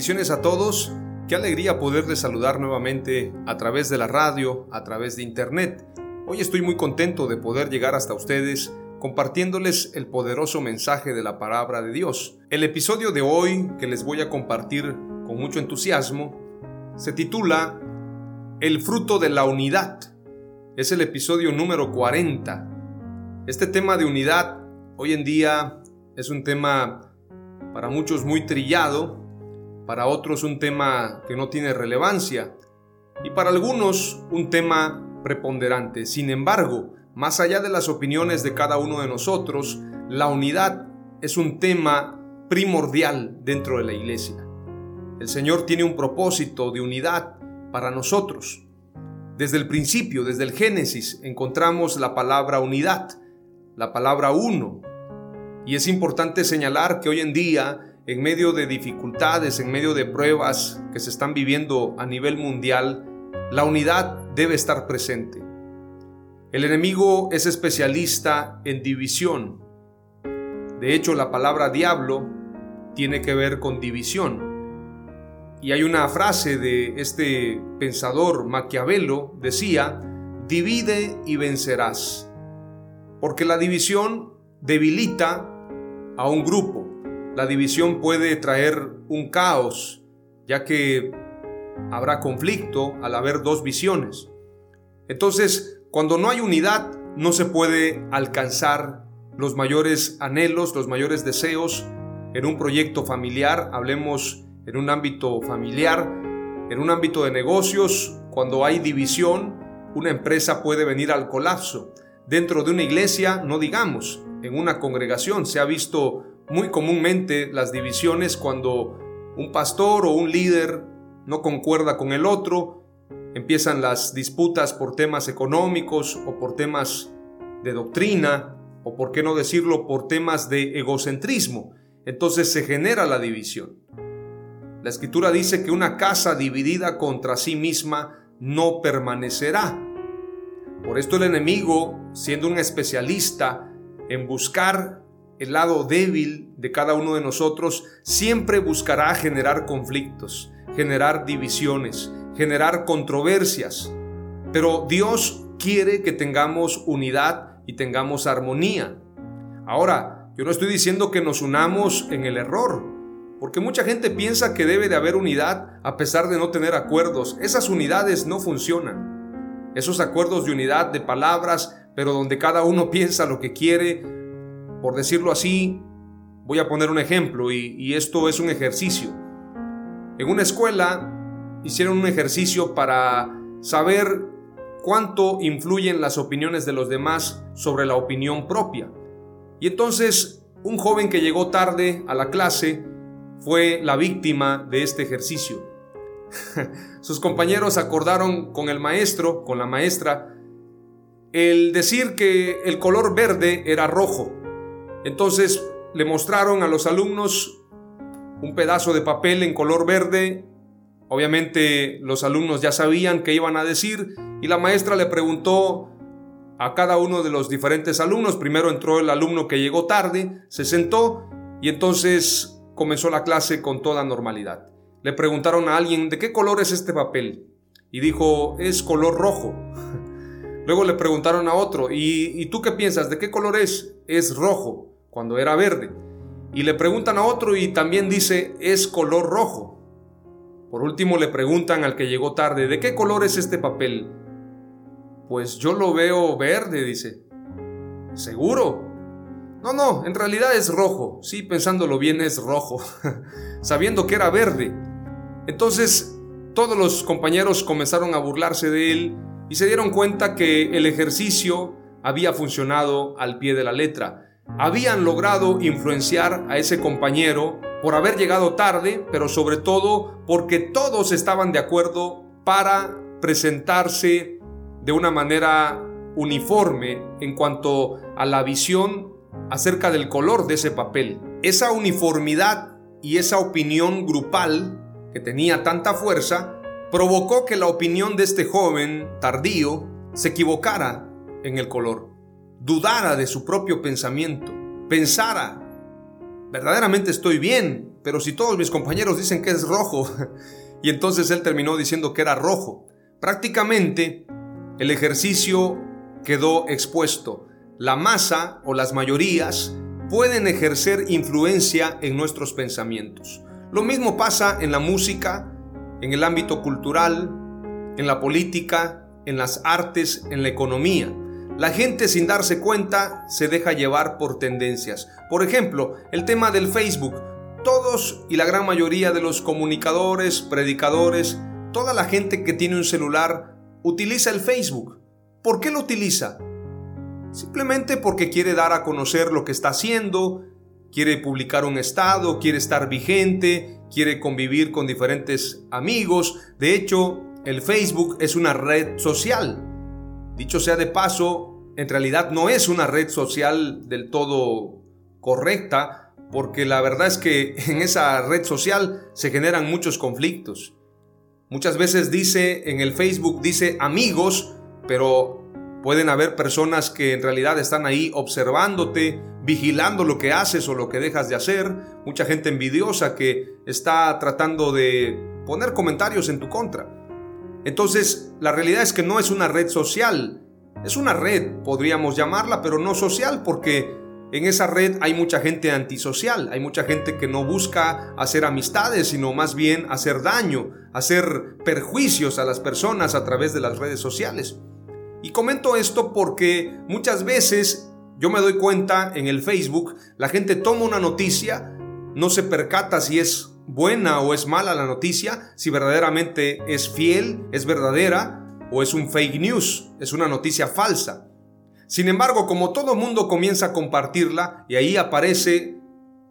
Bendiciones a todos. Qué alegría poderles saludar nuevamente a través de la radio, a través de internet. Hoy estoy muy contento de poder llegar hasta ustedes compartiéndoles el poderoso mensaje de la palabra de Dios. El episodio de hoy que les voy a compartir con mucho entusiasmo se titula El fruto de la unidad. Es el episodio número 40. Este tema de unidad hoy en día es un tema para muchos muy trillado, para otros un tema que no tiene relevancia y para algunos un tema preponderante. Sin embargo, más allá de las opiniones de cada uno de nosotros, la unidad es un tema primordial dentro de la iglesia. El Señor tiene un propósito de unidad para nosotros. Desde el principio, desde el Génesis, encontramos la palabra unidad, la palabra uno. Y es importante señalar que hoy en día en medio de dificultades, en medio de pruebas que se están viviendo a nivel mundial, la unidad debe estar presente. El enemigo es especialista en división. De hecho, la palabra diablo tiene que ver con división. Y hay una frase de este pensador Maquiavelo, decía, divide y vencerás. Porque la división debilita a un grupo. La división puede traer un caos, ya que habrá conflicto al haber dos visiones. Entonces, cuando no hay unidad, no se puede alcanzar los mayores anhelos, los mayores deseos en un proyecto familiar, hablemos en un ámbito familiar, en un ámbito de negocios, cuando hay división, una empresa puede venir al colapso. Dentro de una iglesia, no digamos, en una congregación se ha visto muy comúnmente las divisiones cuando un pastor o un líder no concuerda con el otro, empiezan las disputas por temas económicos o por temas de doctrina o por qué no decirlo por temas de egocentrismo. Entonces se genera la división. La escritura dice que una casa dividida contra sí misma no permanecerá. Por esto el enemigo, siendo un especialista en buscar el lado débil de cada uno de nosotros, siempre buscará generar conflictos, generar divisiones, generar controversias. Pero Dios quiere que tengamos unidad y tengamos armonía. Ahora, yo no estoy diciendo que nos unamos en el error, porque mucha gente piensa que debe de haber unidad a pesar de no tener acuerdos. Esas unidades no funcionan. Esos acuerdos de unidad de palabras, pero donde cada uno piensa lo que quiere, por decirlo así, voy a poner un ejemplo y, esto es un ejercicio. En una escuela hicieron un ejercicio para saber cuánto influyen las opiniones de los demás sobre la opinión propia. Y entonces un joven que llegó tarde a la clase fue la víctima de este ejercicio. Sus compañeros acordaron con el maestro, con la maestra, el decir que el color verde era rojo entonces le mostraron a los alumnos un pedazo de papel en color verde. Obviamente los alumnos ya sabían qué iban a decir y la maestra le preguntó a cada uno de los diferentes alumnos. Primero entró el alumno que llegó tarde, se sentó y entonces comenzó la clase con toda normalidad. le preguntaron a alguien, ¿de qué color es este papel? Y dijo, es color rojo. Luego le preguntaron a otro, ¿y, tú qué piensas? ¿De qué color es? Es rojo, cuando era verde. Y le preguntan a otro y también dice, es color rojo. Por último le preguntan al que llegó tarde, ¿de qué color es este papel? Pues yo lo veo verde, dice. ¿Seguro? No, no, en realidad es rojo. Sí, pensándolo bien es rojo, sabiendo que era verde. Entonces, todos los compañeros comenzaron a burlarse de él y se dieron cuenta que el ejercicio había funcionado al pie de la letra. Habían logrado influenciar a ese compañero por haber llegado tarde, pero sobre todo porque todos estaban de acuerdo para presentarse de una manera uniforme en cuanto a la visión acerca del color de ese papel. Esa uniformidad y esa opinión grupal que tenía tanta fuerza provocó que la opinión de este joven tardío se equivocara en el color, dudara de su propio pensamiento, pensara, verdaderamente estoy bien, pero si todos mis compañeros dicen que es rojo, y entonces él terminó diciendo que era rojo. Prácticamente el ejercicio quedó expuesto. La masa o las mayorías pueden ejercer influencia en nuestros pensamientos. Lo mismo pasa en la música, en el ámbito cultural, en la política, en las artes, en la economía. La gente sin darse cuenta se deja llevar por tendencias. Por ejemplo, el tema del Facebook. Todos y la gran mayoría de los comunicadores, predicadores, toda la gente que tiene un celular utiliza el Facebook. ¿Por qué lo utiliza? Simplemente porque quiere dar a conocer lo que está haciendo, quiere publicar un estado, quiere estar vigente, quiere convivir con diferentes amigos. De hecho, el Facebook es una red social. Dicho sea de paso, en realidad no es una red social del todo correcta, porque la verdad es que en esa red social se generan muchos conflictos. Muchas veces dice en el Facebook, dice amigos, pero Pueden haber personas que en realidad están ahí observándote, vigilando lo que haces o lo que dejas de hacer. Mucha gente envidiosa que está tratando de poner comentarios en tu contra. Entonces, la realidad es que no es una red social. Es una red, podríamos llamarla, pero no social porque en esa red hay mucha gente antisocial, hay mucha gente que no busca hacer amistades, sino más bien hacer daño, hacer perjuicios a las personas a través de las redes sociales. Y comento esto porque muchas veces yo me doy cuenta en el Facebook, la gente toma una noticia, no se percata si es buena o es mala la noticia, si verdaderamente es fiel, es verdadera o es un fake news, es una noticia falsa. Sin embargo, como todo mundo comienza a compartirla y ahí aparece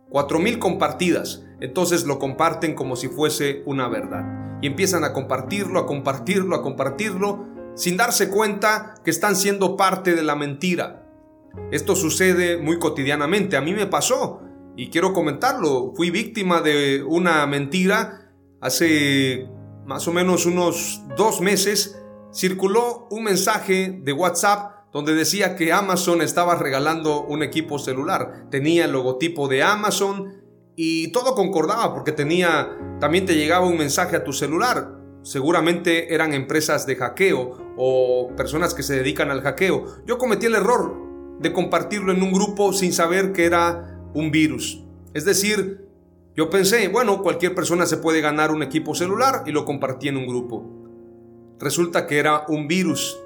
4000 compartidas, entonces lo comparten como si fuese una verdad. Y empiezan a compartirlo, a compartirlo, a compartirlo sin darse cuenta que están siendo parte de la mentira. Esto sucede muy cotidianamente, a mí me pasó y quiero comentarlo, fui víctima de una mentira hace más o menos unos dos meses, circuló un mensaje de WhatsApp donde decía que Amazon estaba regalando un equipo celular, tenía el logotipo de Amazon y todo concordaba porque tenía, también te llegaba un mensaje a tu celular, seguramente eran empresas de hackeo o personas que se dedican al hackeo. Yo cometí el error de compartirlo en un grupo sin saber que era un virus. Es decir, yo pensé, bueno, cualquier persona se puede ganar un equipo celular y lo compartí en un grupo. Resulta que era un virus.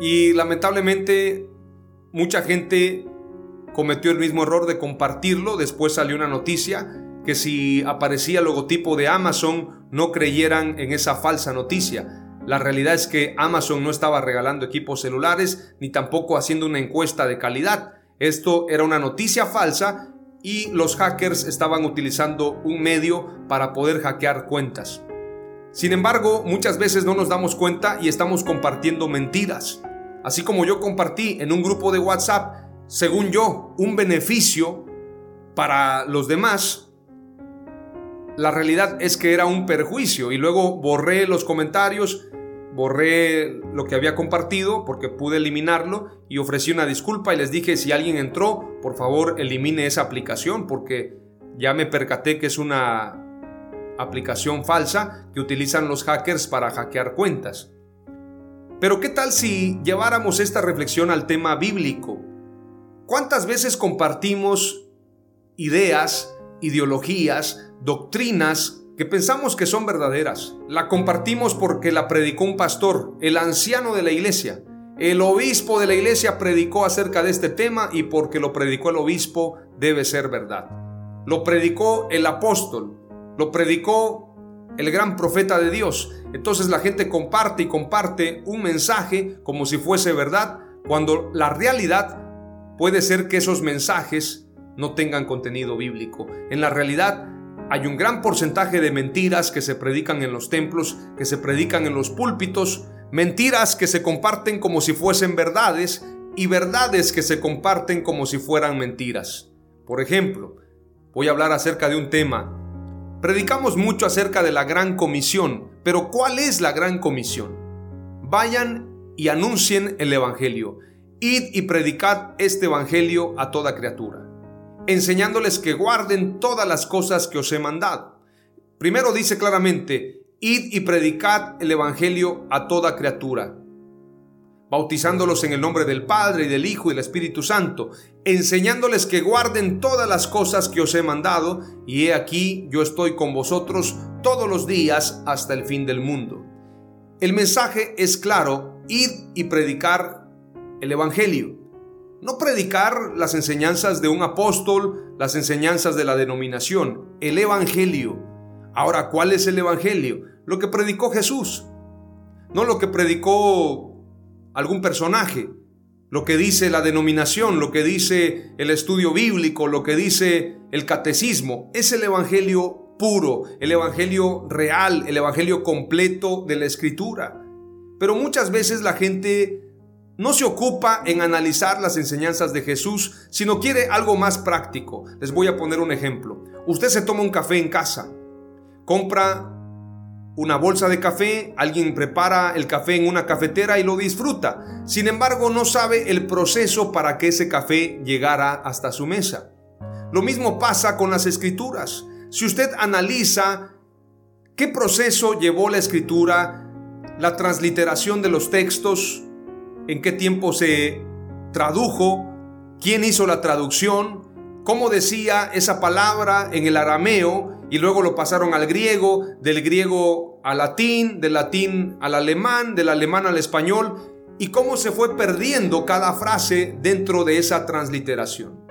Y lamentablemente mucha gente cometió el mismo error de compartirlo. Después salió una noticia que si aparecía el logotipo de Amazon no creyeran en esa falsa noticia. La realidad es que Amazon no estaba regalando equipos celulares ni tampoco haciendo una encuesta de calidad. Esto era una noticia falsa y los hackers estaban utilizando un medio para poder hackear cuentas. Sin embargo, muchas veces no nos damos cuenta y estamos compartiendo mentiras. Así como yo compartí en un grupo de WhatsApp, según yo, un beneficio para los demás, la realidad es que era un perjuicio y luego borré los comentarios, borré lo que había compartido porque pude eliminarlo y ofrecí una disculpa y les dije si alguien entró, por favor elimine esa aplicación porque ya me percaté que es una aplicación falsa que utilizan los hackers para hackear cuentas. Pero ¿qué tal si lleváramos esta reflexión al tema bíblico? ¿Cuántas veces compartimos ideas, ideologías, doctrinas que pensamos que son verdaderas? La compartimos porque la predicó un pastor, el anciano de la iglesia. El obispo de la iglesia predicó acerca de este tema y porque lo predicó el obispo debe ser verdad. Lo predicó el apóstol, lo predicó el gran profeta de Dios. Entonces la gente comparte y comparte un mensaje como si fuese verdad, cuando la realidad puede ser que esos mensajes no tengan contenido bíblico. En la realidad hay un gran porcentaje de mentiras que se predican en los templos, que se predican en los púlpitos, mentiras que se comparten como si fuesen verdades y verdades que se comparten como si fueran mentiras. Por ejemplo, voy a hablar acerca de un tema Predicamos mucho acerca de la gran comisión, pero ¿cuál es la gran comisión? Vayan y anuncien el Evangelio. Id y predicad este Evangelio a toda criatura, enseñándoles que guarden todas las cosas que os he mandado. Primero dice claramente, id y predicad el Evangelio a toda criatura bautizándolos en el nombre del Padre y del Hijo y del Espíritu Santo, enseñándoles que guarden todas las cosas que os he mandado, y he aquí yo estoy con vosotros todos los días hasta el fin del mundo. El mensaje es claro, id y predicar el Evangelio. No predicar las enseñanzas de un apóstol, las enseñanzas de la denominación, el Evangelio. Ahora, ¿cuál es el Evangelio? Lo que predicó Jesús, no lo que predicó algún personaje, lo que dice la denominación, lo que dice el estudio bíblico, lo que dice el catecismo, es el Evangelio puro, el Evangelio real, el Evangelio completo de la Escritura. Pero muchas veces la gente no se ocupa en analizar las enseñanzas de Jesús, sino quiere algo más práctico. Les voy a poner un ejemplo. Usted se toma un café en casa, compra una bolsa de café, alguien prepara el café en una cafetera y lo disfruta. Sin embargo, no sabe el proceso para que ese café llegara hasta su mesa. Lo mismo pasa con las escrituras. Si usted analiza qué proceso llevó la escritura, la transliteración de los textos, en qué tiempo se tradujo, quién hizo la traducción, cómo decía esa palabra en el arameo, y luego lo pasaron al griego, del griego al latín, del latín al alemán, del alemán al español, y cómo se fue perdiendo cada frase dentro de esa transliteración.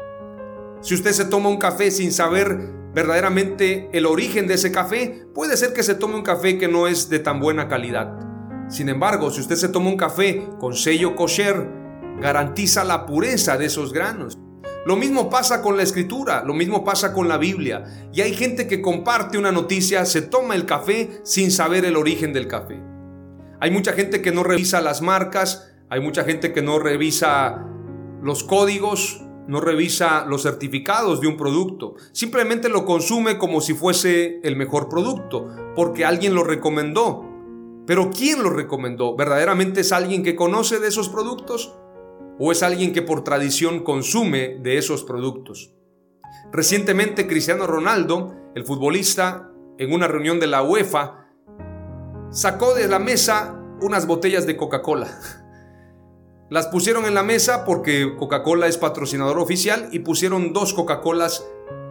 Si usted se toma un café sin saber verdaderamente el origen de ese café, puede ser que se tome un café que no es de tan buena calidad. Sin embargo, si usted se toma un café con sello kosher, garantiza la pureza de esos granos. Lo mismo pasa con la escritura, lo mismo pasa con la Biblia. Y hay gente que comparte una noticia, se toma el café sin saber el origen del café. Hay mucha gente que no revisa las marcas, hay mucha gente que no revisa los códigos, no revisa los certificados de un producto. Simplemente lo consume como si fuese el mejor producto, porque alguien lo recomendó. Pero ¿quién lo recomendó? ¿Verdaderamente es alguien que conoce de esos productos? O es alguien que por tradición consume de esos productos. Recientemente Cristiano Ronaldo, el futbolista, en una reunión de la UEFA, sacó de la mesa unas botellas de Coca-Cola. Las pusieron en la mesa porque Coca-Cola es patrocinador oficial y pusieron dos Coca-Colas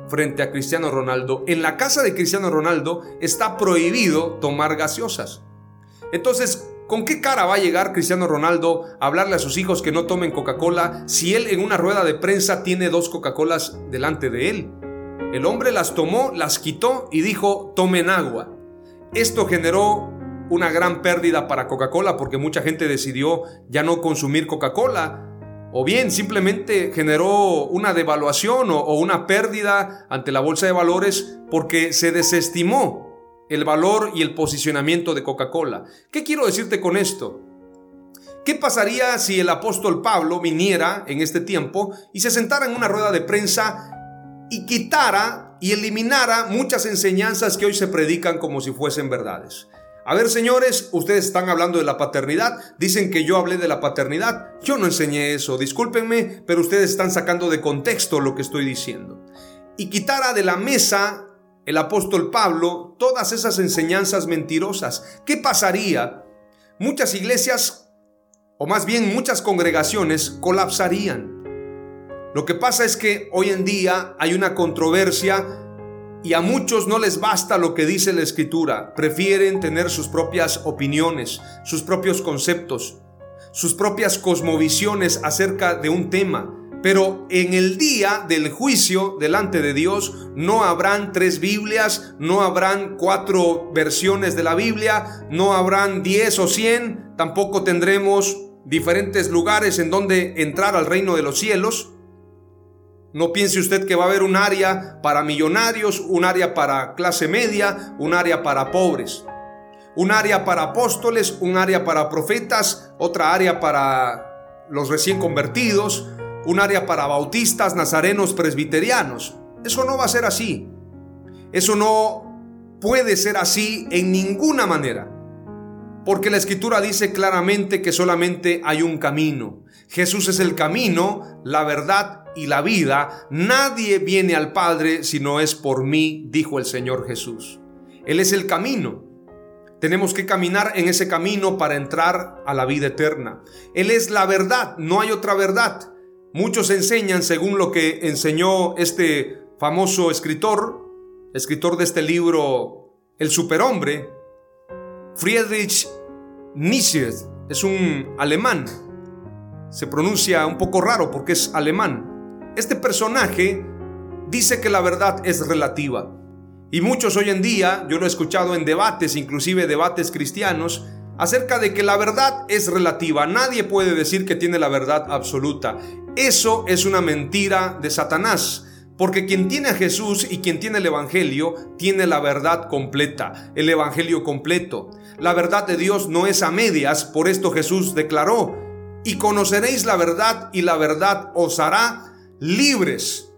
frente a Cristiano Ronaldo. En la casa de Cristiano Ronaldo está prohibido tomar gaseosas. Entonces, ¿Con qué cara va a llegar Cristiano Ronaldo a hablarle a sus hijos que no tomen Coca-Cola si él en una rueda de prensa tiene dos Coca-Colas delante de él? El hombre las tomó, las quitó y dijo, tomen agua. Esto generó una gran pérdida para Coca-Cola porque mucha gente decidió ya no consumir Coca-Cola. O bien simplemente generó una devaluación o, o una pérdida ante la bolsa de valores porque se desestimó el valor y el posicionamiento de Coca-Cola. ¿Qué quiero decirte con esto? ¿Qué pasaría si el apóstol Pablo viniera en este tiempo y se sentara en una rueda de prensa y quitara y eliminara muchas enseñanzas que hoy se predican como si fuesen verdades? A ver, señores, ustedes están hablando de la paternidad, dicen que yo hablé de la paternidad, yo no enseñé eso, discúlpenme, pero ustedes están sacando de contexto lo que estoy diciendo. Y quitara de la mesa el apóstol Pablo todas esas enseñanzas mentirosas. ¿Qué pasaría? Muchas iglesias, o más bien muchas congregaciones, colapsarían. Lo que pasa es que hoy en día hay una controversia y a muchos no les basta lo que dice la escritura. Prefieren tener sus propias opiniones, sus propios conceptos, sus propias cosmovisiones acerca de un tema. Pero en el día del juicio delante de Dios no habrán tres Biblias, no habrán cuatro versiones de la Biblia, no habrán diez o cien, tampoco tendremos diferentes lugares en donde entrar al reino de los cielos. No piense usted que va a haber un área para millonarios, un área para clase media, un área para pobres, un área para apóstoles, un área para profetas, otra área para los recién convertidos, un área para bautistas, nazarenos, presbiterianos. Eso no va a ser así. Eso no puede ser así en ninguna manera. Porque la escritura dice claramente que solamente hay un camino. Jesús es el camino, la verdad y la vida. Nadie viene al Padre si no es por mí, dijo el Señor Jesús. Él es el camino. Tenemos que caminar en ese camino para entrar a la vida eterna. Él es la verdad, no hay otra verdad. Muchos enseñan, según lo que enseñó este famoso escritor, escritor de este libro, El Superhombre, Friedrich Nietzsche, es un alemán. Se pronuncia un poco raro porque es alemán. Este personaje dice que la verdad es relativa. Y muchos hoy en día, yo lo he escuchado en debates, inclusive debates cristianos, acerca de que la verdad es relativa. Nadie puede decir que tiene la verdad absoluta. Eso es una mentira de Satanás. Porque quien tiene a Jesús y quien tiene el Evangelio tiene la verdad completa, el Evangelio completo. La verdad de Dios no es a medias, por esto Jesús declaró, y conoceréis la verdad y la verdad os hará libres.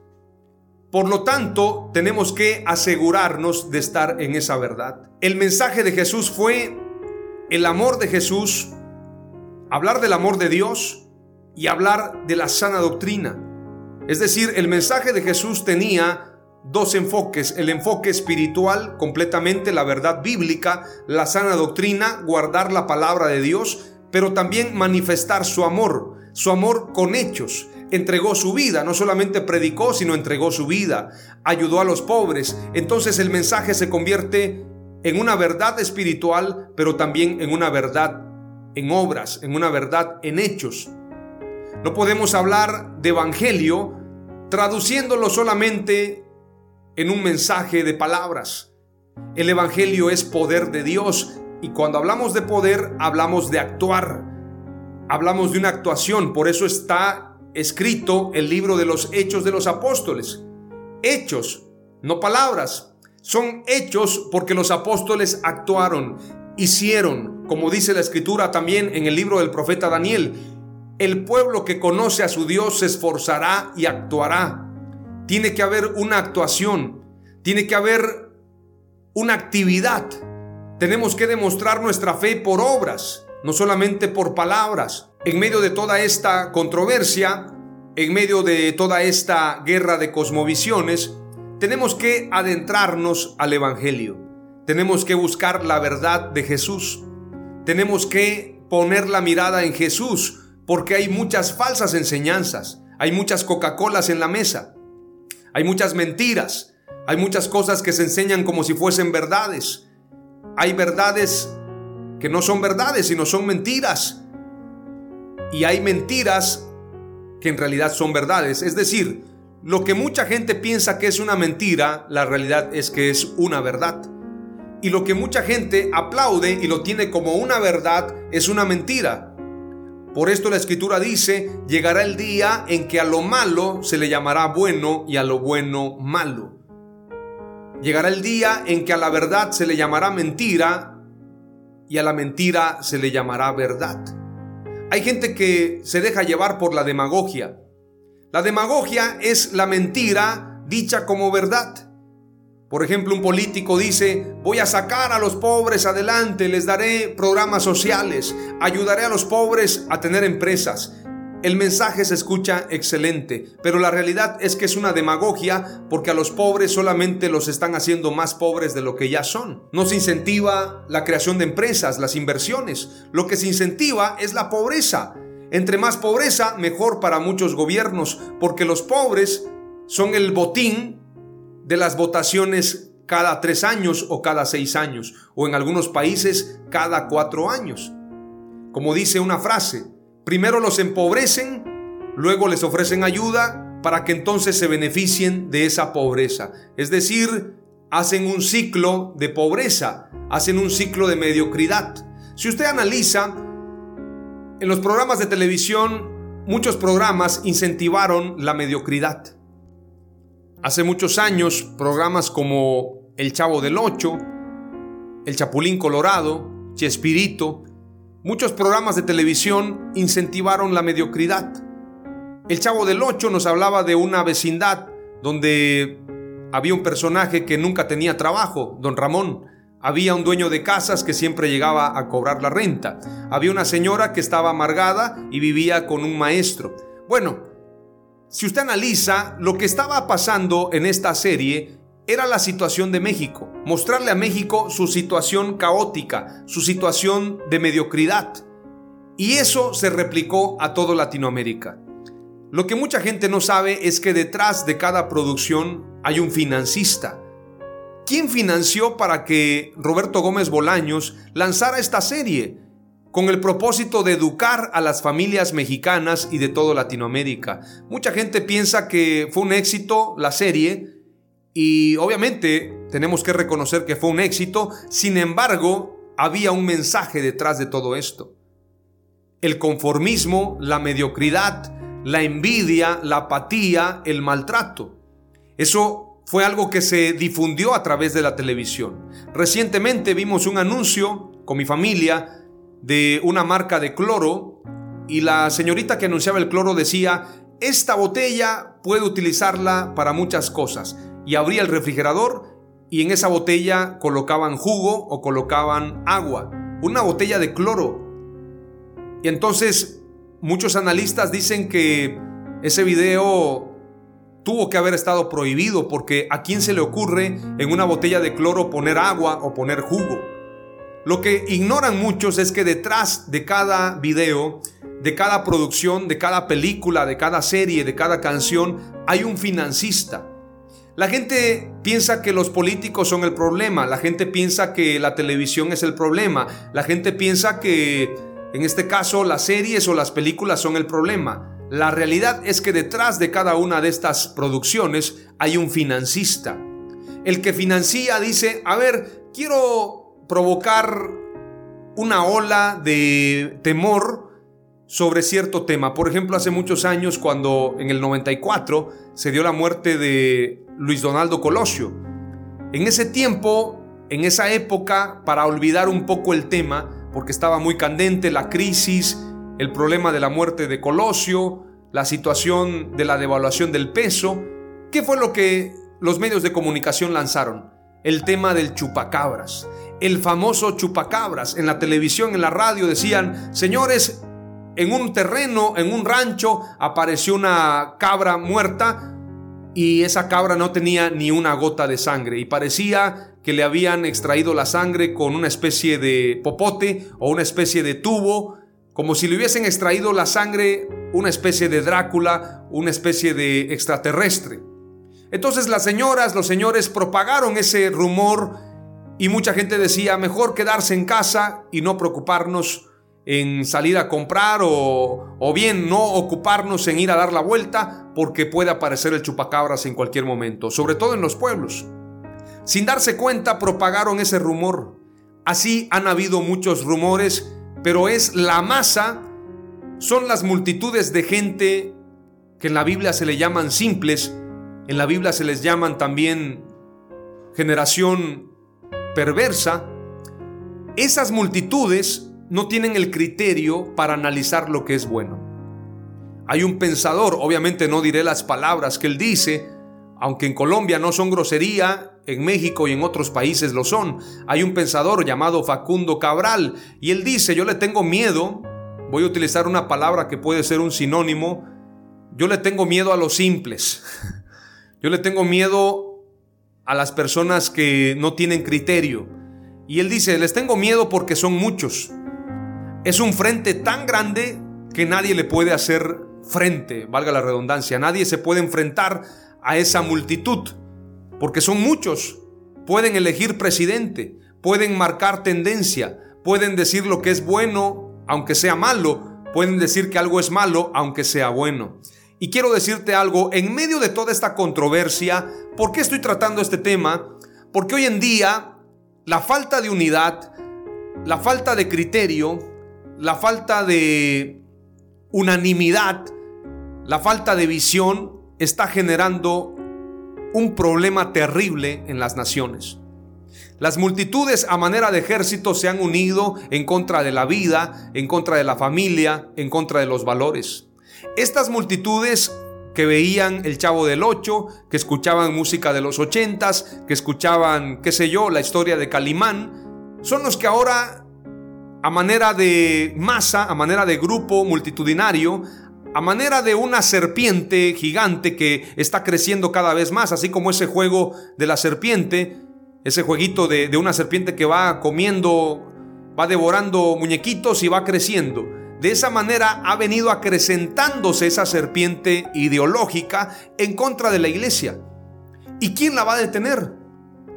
Por lo tanto, tenemos que asegurarnos de estar en esa verdad. El mensaje de Jesús fue el amor de Jesús, hablar del amor de Dios, y hablar de la sana doctrina. Es decir, el mensaje de Jesús tenía dos enfoques, el enfoque espiritual, completamente la verdad bíblica, la sana doctrina, guardar la palabra de Dios, pero también manifestar su amor, su amor con hechos. Entregó su vida, no solamente predicó, sino entregó su vida, ayudó a los pobres. Entonces el mensaje se convierte en una verdad espiritual, pero también en una verdad en obras, en una verdad en hechos. No podemos hablar de evangelio traduciéndolo solamente en un mensaje de palabras. El evangelio es poder de Dios y cuando hablamos de poder hablamos de actuar. Hablamos de una actuación, por eso está escrito el libro de los hechos de los apóstoles. Hechos, no palabras. Son hechos porque los apóstoles actuaron, hicieron, como dice la escritura también en el libro del profeta Daniel, el pueblo que conoce a su Dios se esforzará y actuará. Tiene que haber una actuación, tiene que haber una actividad. Tenemos que demostrar nuestra fe por obras, no solamente por palabras. En medio de toda esta controversia, en medio de toda esta guerra de cosmovisiones, tenemos que adentrarnos al Evangelio. Tenemos que buscar la verdad de Jesús. Tenemos que poner la mirada en Jesús porque hay muchas falsas enseñanzas, hay muchas Coca-Colas en la mesa, hay muchas mentiras, hay muchas cosas que se enseñan como si fuesen verdades. Hay verdades que no son verdades, sino son mentiras. Y hay mentiras que en realidad son verdades. Es decir, lo que mucha gente piensa que es una mentira, la realidad es que es una verdad. Y lo que mucha gente aplaude y lo tiene como una verdad es una mentira. Por esto la escritura dice, llegará el día en que a lo malo se le llamará bueno y a lo bueno malo. Llegará el día en que a la verdad se le llamará mentira y a la mentira se le llamará verdad. Hay gente que se deja llevar por la demagogia. La demagogia es la mentira dicha como verdad. Por ejemplo, un político dice, voy a sacar a los pobres adelante, les daré programas sociales, ayudaré a los pobres a tener empresas. el mensaje se escucha excelente, pero la realidad es que es una demagogia porque a los pobres solamente los están haciendo más pobres de lo que ya son. No se incentiva la creación de empresas, las inversiones. Lo que se incentiva es la pobreza. Entre más pobreza, mejor para muchos gobiernos, porque los pobres son el botín de las votaciones cada tres años o cada seis años, o en algunos países cada cuatro años. Como dice una frase, Primero los empobrecen, luego les ofrecen ayuda para que entonces se beneficien de esa pobreza. Es decir, hacen un ciclo de pobreza, hacen un ciclo de mediocridad. Si usted analiza, en los programas de televisión, muchos programas incentivaron la mediocridad. Hace muchos años, programas como El Chavo del Ocho, El Chapulín Colorado, Chespirito, Muchos programas de televisión incentivaron la mediocridad. El Chavo del Ocho nos hablaba de una vecindad donde había un personaje que nunca tenía trabajo, don Ramón. Había un dueño de casas que siempre llegaba a cobrar la renta. Había una señora que estaba amargada y vivía con un maestro. Bueno, si usted analiza lo que estaba pasando en esta serie, era la situación de México, mostrarle a México su situación caótica, su situación de mediocridad. Y eso se replicó a todo Latinoamérica. Lo que mucha gente no sabe es que detrás de cada producción hay un financista. ¿Quién financió para que Roberto Gómez Bolaños lanzara esta serie? Con el propósito de educar a las familias mexicanas y de toda Latinoamérica. Mucha gente piensa que fue un éxito la serie y obviamente tenemos que reconocer que fue un éxito, sin embargo, había un mensaje detrás de todo esto. El conformismo, la mediocridad, la envidia, la apatía, el maltrato. Eso fue algo que se difundió a través de la televisión. Recientemente vimos un anuncio con mi familia de una marca de cloro y la señorita que anunciaba el cloro decía, esta botella puede utilizarla para muchas cosas y abría el refrigerador y en esa botella colocaban jugo o colocaban agua, una botella de cloro. Y entonces muchos analistas dicen que ese video tuvo que haber estado prohibido porque a quién se le ocurre en una botella de cloro poner agua o poner jugo. Lo que ignoran muchos es que detrás de cada video, de cada producción, de cada película, de cada serie, de cada canción, hay un financista la gente piensa que los políticos son el problema, la gente piensa que la televisión es el problema, la gente piensa que en este caso las series o las películas son el problema. La realidad es que detrás de cada una de estas producciones hay un financista. El que financia dice, a ver, quiero provocar una ola de temor sobre cierto tema. Por ejemplo, hace muchos años, cuando en el 94 se dio la muerte de Luis Donaldo Colosio. En ese tiempo, en esa época, para olvidar un poco el tema, porque estaba muy candente la crisis, el problema de la muerte de Colosio, la situación de la devaluación del peso, ¿qué fue lo que los medios de comunicación lanzaron? El tema del chupacabras. El famoso chupacabras. En la televisión, en la radio decían, señores, en un terreno, en un rancho, apareció una cabra muerta y esa cabra no tenía ni una gota de sangre y parecía que le habían extraído la sangre con una especie de popote o una especie de tubo, como si le hubiesen extraído la sangre una especie de Drácula, una especie de extraterrestre. Entonces las señoras, los señores propagaron ese rumor y mucha gente decía, mejor quedarse en casa y no preocuparnos en salir a comprar o, o, bien no ocuparnos en ir a dar la vuelta porque puede aparecer el chupacabras en cualquier momento, sobre todo en los pueblos. Sin darse cuenta propagaron ese rumor. Así han habido muchos rumores, pero es la masa, son las multitudes de gente que en la Biblia se le llaman simples, en la Biblia se les llaman también generación perversa. Esas multitudes no tienen el criterio para analizar lo que es bueno. Hay un pensador, obviamente no diré las palabras que él dice, aunque en Colombia no son grosería, en México y en otros países lo son. Hay un pensador llamado Facundo Cabral y él dice, yo le tengo miedo, voy a utilizar una palabra que puede ser un sinónimo, yo le tengo miedo a los simples. Yo le tengo miedo a las personas que no tienen criterio. Y él dice, les tengo miedo porque son muchos. Es un frente tan grande que nadie le puede hacer frente, valga la redundancia. Nadie se puede enfrentar a esa multitud, porque son muchos. Pueden elegir presidente, pueden marcar tendencia, pueden decir lo que es bueno, aunque sea malo, pueden decir que algo es malo, aunque sea bueno. Y quiero decirte algo, en medio de toda esta controversia, ¿por qué estoy tratando este tema? Porque hoy en día la falta de unidad, la falta de criterio, la falta de unanimidad, la falta de visión está generando un problema terrible en las naciones. Las multitudes a manera de ejército se han unido en contra de la vida, en contra de la familia, en contra de los valores. Estas multitudes que veían el Chavo del Ocho, que escuchaban música de los ochentas, que escuchaban, qué sé yo, la historia de Calimán, son los que ahora, a manera de masa, a manera de grupo multitudinario, a manera de una serpiente gigante que está creciendo cada vez más, así como ese juego de la serpiente, ese jueguito de, de, una serpiente que va comiendo, va devorando muñequitos y va creciendo. De esa manera ha venido acrecentándose esa serpiente ideológica en contra de la iglesia. ¿Y quién la va a detener?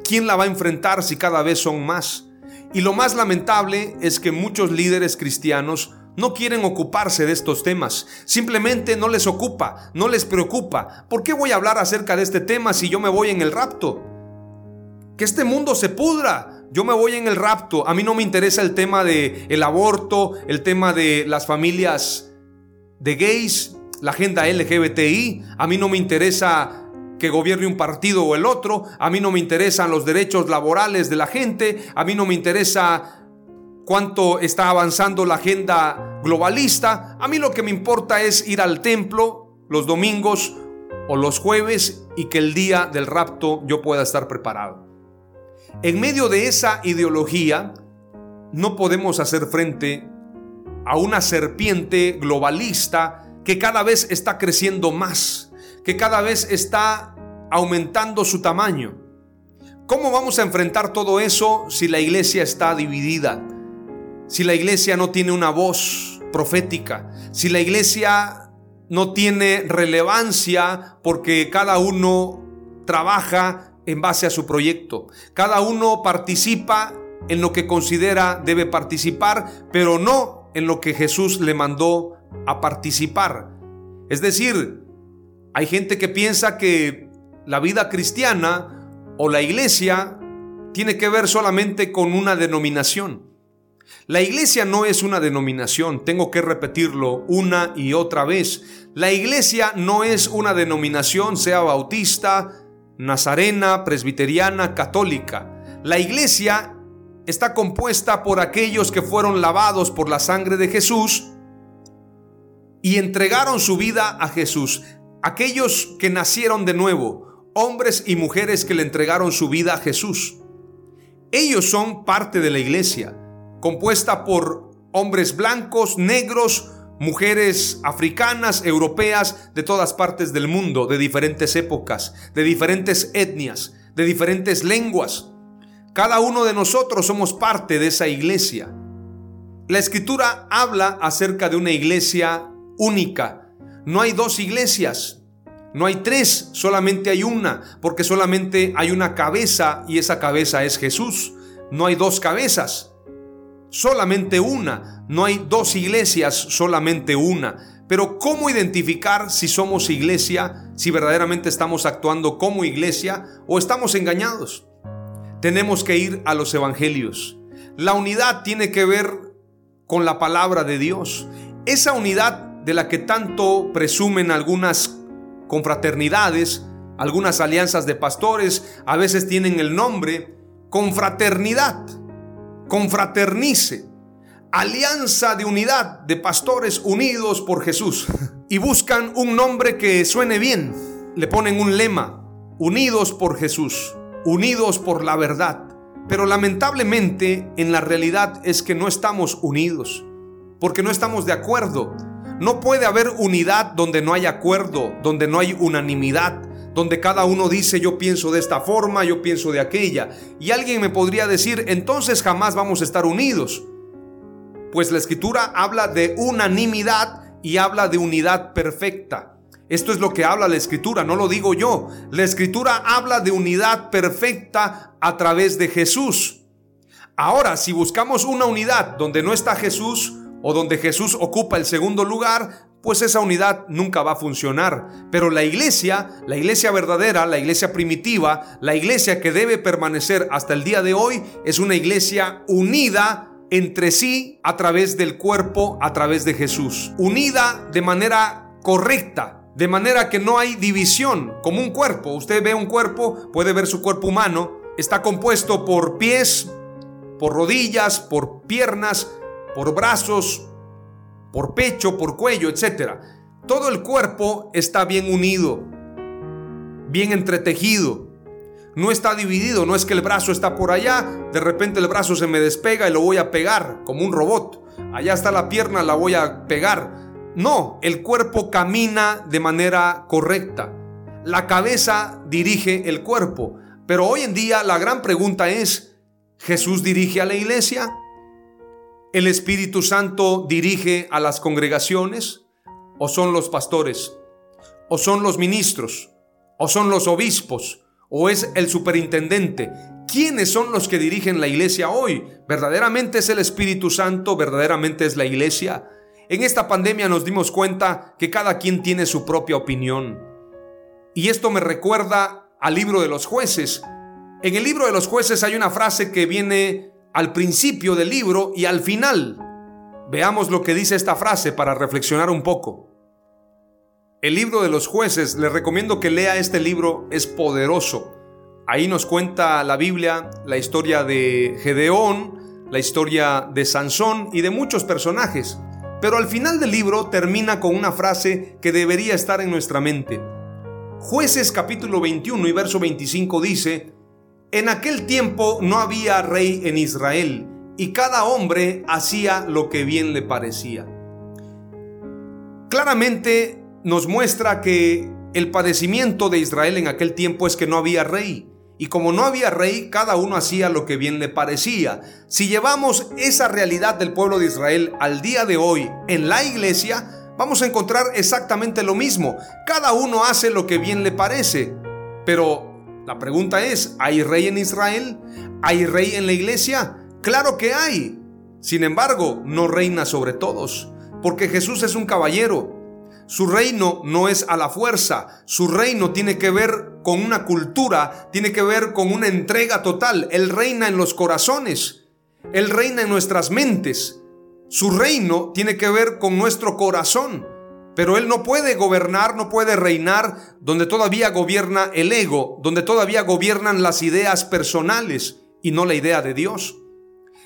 ¿Quién la va a enfrentar si cada vez son más? Y lo más lamentable es que muchos líderes cristianos no quieren ocuparse de estos temas. Simplemente no les ocupa, no les preocupa. ¿Por qué voy a hablar acerca de este tema si yo me voy en el rapto? Que este mundo se pudra. Yo me voy en el rapto. A mí no me interesa el tema de el aborto, el tema de las familias de gays, la agenda LGBTI. A mí no me interesa que gobierne un partido o el otro. A mí no me interesan los derechos laborales de la gente. A mí no me interesa cuánto está avanzando la agenda globalista. A mí lo que me importa es ir al templo los domingos o los jueves y que el día del rapto yo pueda estar preparado. En medio de esa ideología, no podemos hacer frente a una serpiente globalista que cada vez está creciendo más, que cada vez está aumentando su tamaño. ¿Cómo vamos a enfrentar todo eso si la iglesia está dividida? Si la iglesia no tiene una voz profética, si la iglesia no tiene relevancia porque cada uno trabaja en base a su proyecto, cada uno participa en lo que considera debe participar, pero no en lo que Jesús le mandó a participar. Es decir, hay gente que piensa que la vida cristiana o la iglesia tiene que ver solamente con una denominación. La iglesia no es una denominación, tengo que repetirlo una y otra vez. La iglesia no es una denominación, sea bautista, nazarena, presbiteriana, católica. La iglesia está compuesta por aquellos que fueron lavados por la sangre de Jesús y entregaron su vida a Jesús. Aquellos que nacieron de nuevo, hombres y mujeres que le entregaron su vida a Jesús. Ellos son parte de la iglesia compuesta por hombres blancos, negros, mujeres africanas, europeas, de todas partes del mundo, de diferentes épocas, de diferentes etnias, de diferentes lenguas. Cada uno de nosotros somos parte de esa iglesia. La escritura habla acerca de una iglesia única. No hay dos iglesias, no hay tres, solamente hay una, porque solamente hay una cabeza y esa cabeza es Jesús. No hay dos cabezas solamente una. No hay dos iglesias, solamente una. Pero ¿cómo identificar si somos iglesia, si verdaderamente estamos actuando como iglesia o estamos engañados? Tenemos que ir a los evangelios. La unidad tiene que ver con la palabra de Dios. Esa unidad de la que tanto presumen algunas confraternidades, algunas alianzas de pastores, a veces tienen el nombre confraternidad confraternice, alianza de unidad de pastores unidos por Jesús. Y buscan un nombre que suene bien. Le ponen un lema, unidos por Jesús, unidos por la verdad. Pero lamentablemente en la realidad es que no estamos unidos. porque no estamos de acuerdo. No puede haber unidad donde no hay acuerdo, donde no hay unanimidad, donde cada uno dice yo pienso de esta forma, yo pienso de aquella. Y alguien me podría decir, entonces jamás vamos a estar unidos. Pues la escritura habla de unanimidad y habla de unidad perfecta. Esto es lo que habla la escritura, no lo digo yo. La escritura habla de unidad perfecta a través de Jesús. Ahora, si buscamos una unidad donde no está Jesús o donde Jesús ocupa el segundo lugar, pues esa unidad nunca va a funcionar. Pero la iglesia, la iglesia verdadera, la iglesia primitiva, la iglesia que debe permanecer hasta el día de hoy, es una iglesia unida entre sí a través del cuerpo, a través de Jesús. Unida de manera correcta, de manera que no hay división, como un cuerpo. Usted ve un cuerpo, puede ver su cuerpo humano, está compuesto por pies, por rodillas, por piernas, por brazos, por pecho, por cuello, etc. Todo el cuerpo está bien unido, bien entretejido. No está dividido, no es que el brazo está por allá, de repente el brazo se me despega y lo voy a pegar como un robot. Allá está la pierna, la voy a pegar. No, el cuerpo camina de manera correcta. La cabeza dirige el cuerpo. Pero hoy en día la gran pregunta es, ¿Jesús dirige a la iglesia? ¿El Espíritu Santo dirige a las congregaciones? ¿O son los pastores? ¿O son los ministros? ¿O son los obispos? ¿O es el superintendente? ¿Quiénes son los que dirigen la iglesia hoy? ¿Verdaderamente es el Espíritu Santo? ¿Verdaderamente es la iglesia? En esta pandemia nos dimos cuenta que cada quien tiene su propia opinión. Y esto me recuerda al libro de los jueces. En el libro de los jueces hay una frase que viene al principio del libro y al final. Veamos lo que dice esta frase para reflexionar un poco. El libro de los jueces, les recomiendo que lea este libro, es poderoso. Ahí nos cuenta la Biblia la historia de Gedeón, la historia de Sansón y de muchos personajes. Pero al final del libro termina con una frase que debería estar en nuestra mente. Jueces capítulo 21 y verso 25 dice, en aquel tiempo no había rey en Israel y cada hombre hacía lo que bien le parecía. Claramente nos muestra que el padecimiento de Israel en aquel tiempo es que no había rey. Y como no había rey, cada uno hacía lo que bien le parecía. Si llevamos esa realidad del pueblo de Israel al día de hoy en la iglesia, vamos a encontrar exactamente lo mismo. Cada uno hace lo que bien le parece. Pero la pregunta es, ¿hay rey en Israel? ¿Hay rey en la iglesia? Claro que hay. Sin embargo, no reina sobre todos, porque Jesús es un caballero. Su reino no es a la fuerza, su reino tiene que ver con una cultura, tiene que ver con una entrega total. Él reina en los corazones, Él reina en nuestras mentes. Su reino tiene que ver con nuestro corazón. Pero Él no puede gobernar, no puede reinar donde todavía gobierna el ego, donde todavía gobiernan las ideas personales y no la idea de Dios.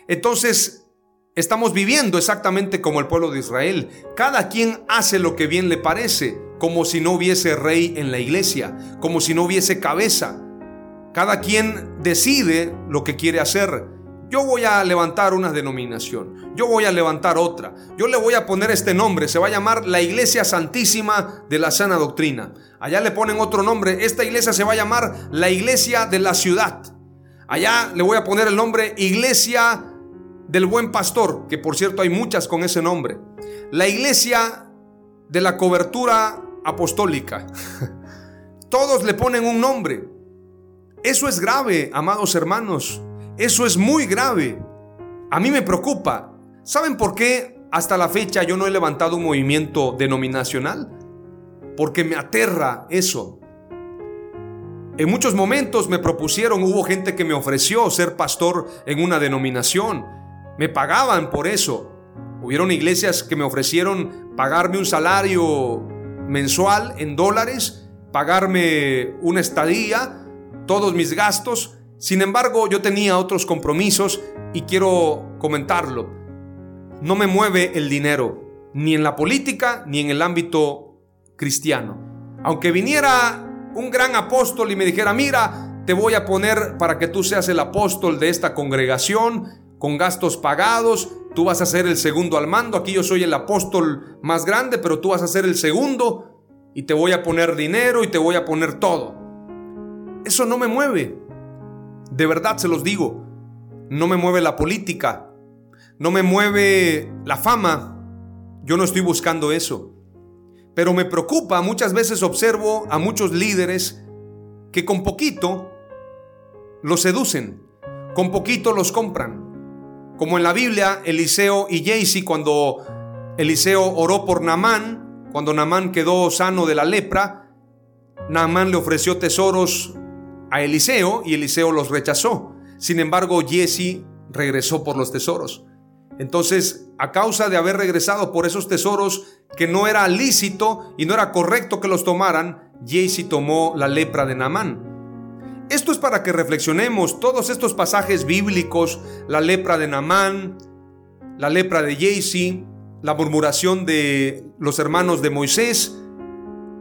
Entonces, estamos viviendo exactamente como el pueblo de Israel. Cada quien hace lo que bien le parece, como si no hubiese rey en la iglesia, como si no hubiese cabeza. Cada quien decide lo que quiere hacer. Yo voy a levantar una denominación, yo voy a levantar otra, yo le voy a poner este nombre, se va a llamar la Iglesia Santísima de la Sana Doctrina. Allá le ponen otro nombre, esta iglesia se va a llamar la Iglesia de la Ciudad. Allá le voy a poner el nombre Iglesia del Buen Pastor, que por cierto hay muchas con ese nombre. La Iglesia de la Cobertura Apostólica. Todos le ponen un nombre. Eso es grave, amados hermanos. Eso es muy grave. A mí me preocupa. ¿Saben por qué hasta la fecha yo no he levantado un movimiento denominacional? Porque me aterra eso. En muchos momentos me propusieron, hubo gente que me ofreció ser pastor en una denominación. Me pagaban por eso. Hubieron iglesias que me ofrecieron pagarme un salario mensual en dólares, pagarme una estadía, todos mis gastos, sin embargo, yo tenía otros compromisos y quiero comentarlo. No me mueve el dinero, ni en la política, ni en el ámbito cristiano. Aunque viniera un gran apóstol y me dijera, mira, te voy a poner para que tú seas el apóstol de esta congregación, con gastos pagados, tú vas a ser el segundo al mando, aquí yo soy el apóstol más grande, pero tú vas a ser el segundo y te voy a poner dinero y te voy a poner todo. Eso no me mueve. De verdad se los digo. No me mueve la política. No me mueve la fama. Yo no estoy buscando eso. Pero me preocupa, muchas veces observo a muchos líderes que con poquito los seducen, con poquito los compran. Como en la Biblia, Eliseo y Jaycee, cuando Eliseo oró por Naamán, cuando Naamán quedó sano de la lepra, Naamán le ofreció tesoros a Eliseo y Eliseo los rechazó. Sin embargo, Jesse regresó por los tesoros. Entonces, a causa de haber regresado por esos tesoros que no era lícito y no era correcto que los tomaran, Jesse tomó la lepra de Naamán. Esto es para que reflexionemos todos estos pasajes bíblicos, la lepra de Naamán, la lepra de Jesse, la murmuración de los hermanos de Moisés,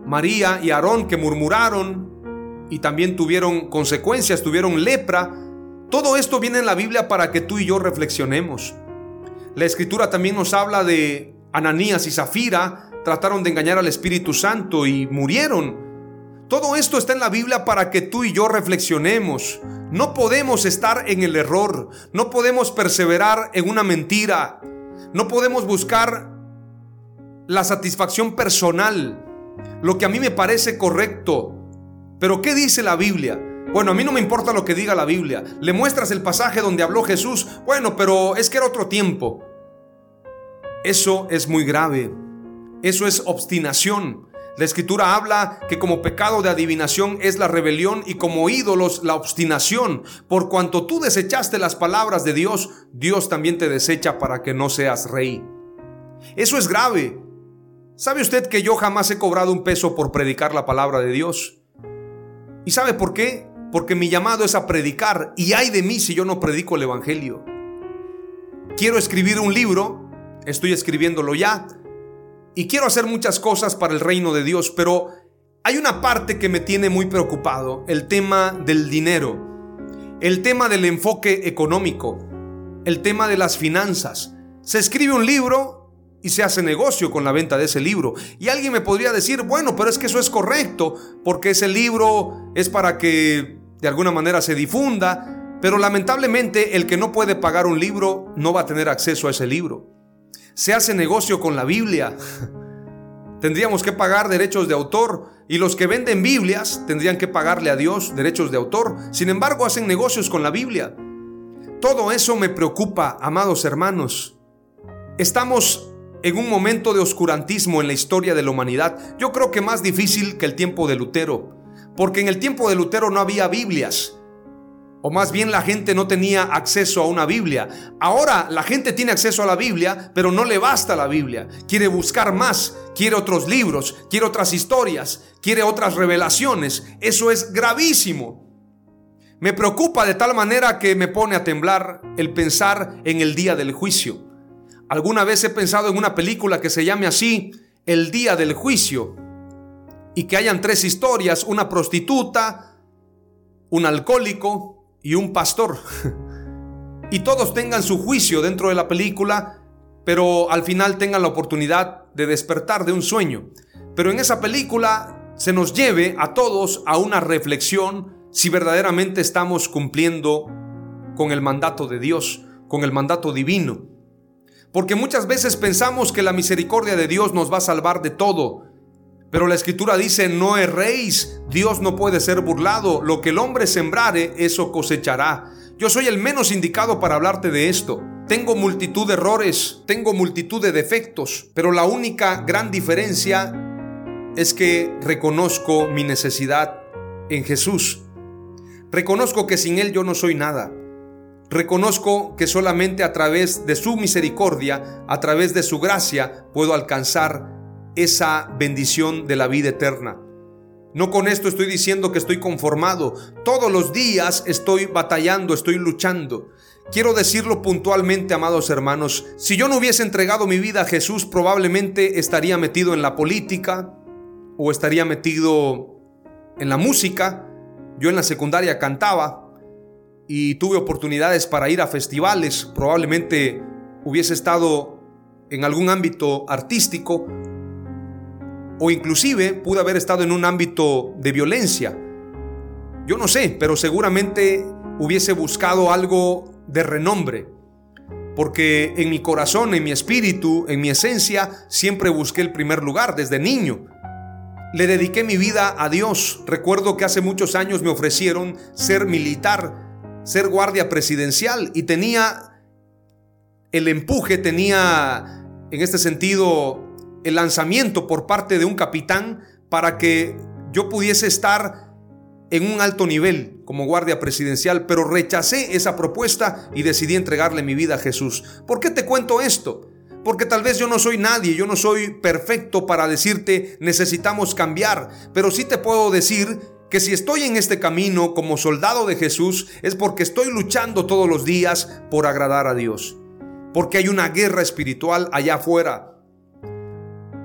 María y Aarón que murmuraron y también tuvieron consecuencias, tuvieron lepra. Todo esto viene en la Biblia para que tú y yo reflexionemos. La escritura también nos habla de Ananías y Zafira, trataron de engañar al Espíritu Santo y murieron. Todo esto está en la Biblia para que tú y yo reflexionemos. No podemos estar en el error, no podemos perseverar en una mentira, no podemos buscar la satisfacción personal, lo que a mí me parece correcto. Pero ¿qué dice la Biblia? Bueno, a mí no me importa lo que diga la Biblia. Le muestras el pasaje donde habló Jesús. Bueno, pero es que era otro tiempo. Eso es muy grave. Eso es obstinación. La escritura habla que como pecado de adivinación es la rebelión y como ídolos la obstinación. Por cuanto tú desechaste las palabras de Dios, Dios también te desecha para que no seas rey. Eso es grave. ¿Sabe usted que yo jamás he cobrado un peso por predicar la palabra de Dios? ¿Y sabe por qué? porque mi llamado es a predicar y hay de mí si yo no predico el Evangelio. Quiero escribir un libro, estoy escribiéndolo ya, y quiero hacer muchas cosas para el reino de Dios, pero hay una parte que me tiene muy preocupado, el tema del dinero, el tema del enfoque económico, el tema de las finanzas. Se escribe un libro y se hace negocio con la venta de ese libro. Y alguien me podría decir, bueno, pero es que eso es correcto, porque ese libro es para que de alguna manera se difunda, pero lamentablemente el que no puede pagar un libro no va a tener acceso a ese libro. Se hace negocio con la Biblia. Tendríamos que pagar derechos de autor y los que venden Biblias tendrían que pagarle a Dios derechos de autor. Sin embargo, hacen negocios con la Biblia. Todo eso me preocupa, amados hermanos. Estamos en un momento de oscurantismo en la historia de la humanidad. Yo creo que más difícil que el tiempo de Lutero. Porque en el tiempo de Lutero no había Biblias. O más bien la gente no tenía acceso a una Biblia. Ahora la gente tiene acceso a la Biblia, pero no le basta la Biblia. Quiere buscar más, quiere otros libros, quiere otras historias, quiere otras revelaciones. Eso es gravísimo. Me preocupa de tal manera que me pone a temblar el pensar en el día del juicio. Alguna vez he pensado en una película que se llame así, El día del juicio y que hayan tres historias, una prostituta, un alcohólico y un pastor. y todos tengan su juicio dentro de la película, pero al final tengan la oportunidad de despertar de un sueño. Pero en esa película se nos lleve a todos a una reflexión si verdaderamente estamos cumpliendo con el mandato de Dios, con el mandato divino. Porque muchas veces pensamos que la misericordia de Dios nos va a salvar de todo, pero la escritura dice, no erréis, Dios no puede ser burlado, lo que el hombre sembrare, eso cosechará. Yo soy el menos indicado para hablarte de esto. Tengo multitud de errores, tengo multitud de defectos, pero la única gran diferencia es que reconozco mi necesidad en Jesús. Reconozco que sin Él yo no soy nada. Reconozco que solamente a través de su misericordia, a través de su gracia, puedo alcanzar esa bendición de la vida eterna. No con esto estoy diciendo que estoy conformado. Todos los días estoy batallando, estoy luchando. Quiero decirlo puntualmente, amados hermanos, si yo no hubiese entregado mi vida a Jesús, probablemente estaría metido en la política o estaría metido en la música. Yo en la secundaria cantaba y tuve oportunidades para ir a festivales, probablemente hubiese estado en algún ámbito artístico o inclusive pude haber estado en un ámbito de violencia. Yo no sé, pero seguramente hubiese buscado algo de renombre, porque en mi corazón, en mi espíritu, en mi esencia, siempre busqué el primer lugar desde niño. Le dediqué mi vida a Dios. Recuerdo que hace muchos años me ofrecieron ser militar, ser guardia presidencial y tenía el empuje, tenía en este sentido el lanzamiento por parte de un capitán para que yo pudiese estar en un alto nivel como guardia presidencial, pero rechacé esa propuesta y decidí entregarle mi vida a Jesús. ¿Por qué te cuento esto? Porque tal vez yo no soy nadie, yo no soy perfecto para decirte necesitamos cambiar, pero sí te puedo decir que si estoy en este camino como soldado de Jesús es porque estoy luchando todos los días por agradar a Dios. Porque hay una guerra espiritual allá afuera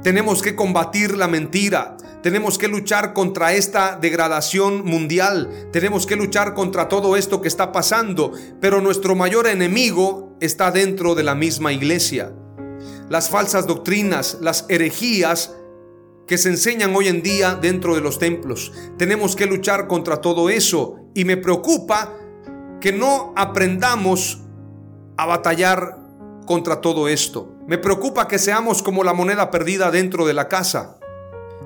tenemos que combatir la mentira. Tenemos que luchar contra esta degradación mundial. Tenemos que luchar contra todo esto que está pasando. Pero nuestro mayor enemigo está dentro de la misma iglesia. Las falsas doctrinas, las herejías que se enseñan hoy en día dentro de los templos. Tenemos que luchar contra todo eso. Y me preocupa que no aprendamos a batallar contra todo esto. Me preocupa que seamos como la moneda perdida dentro de la casa.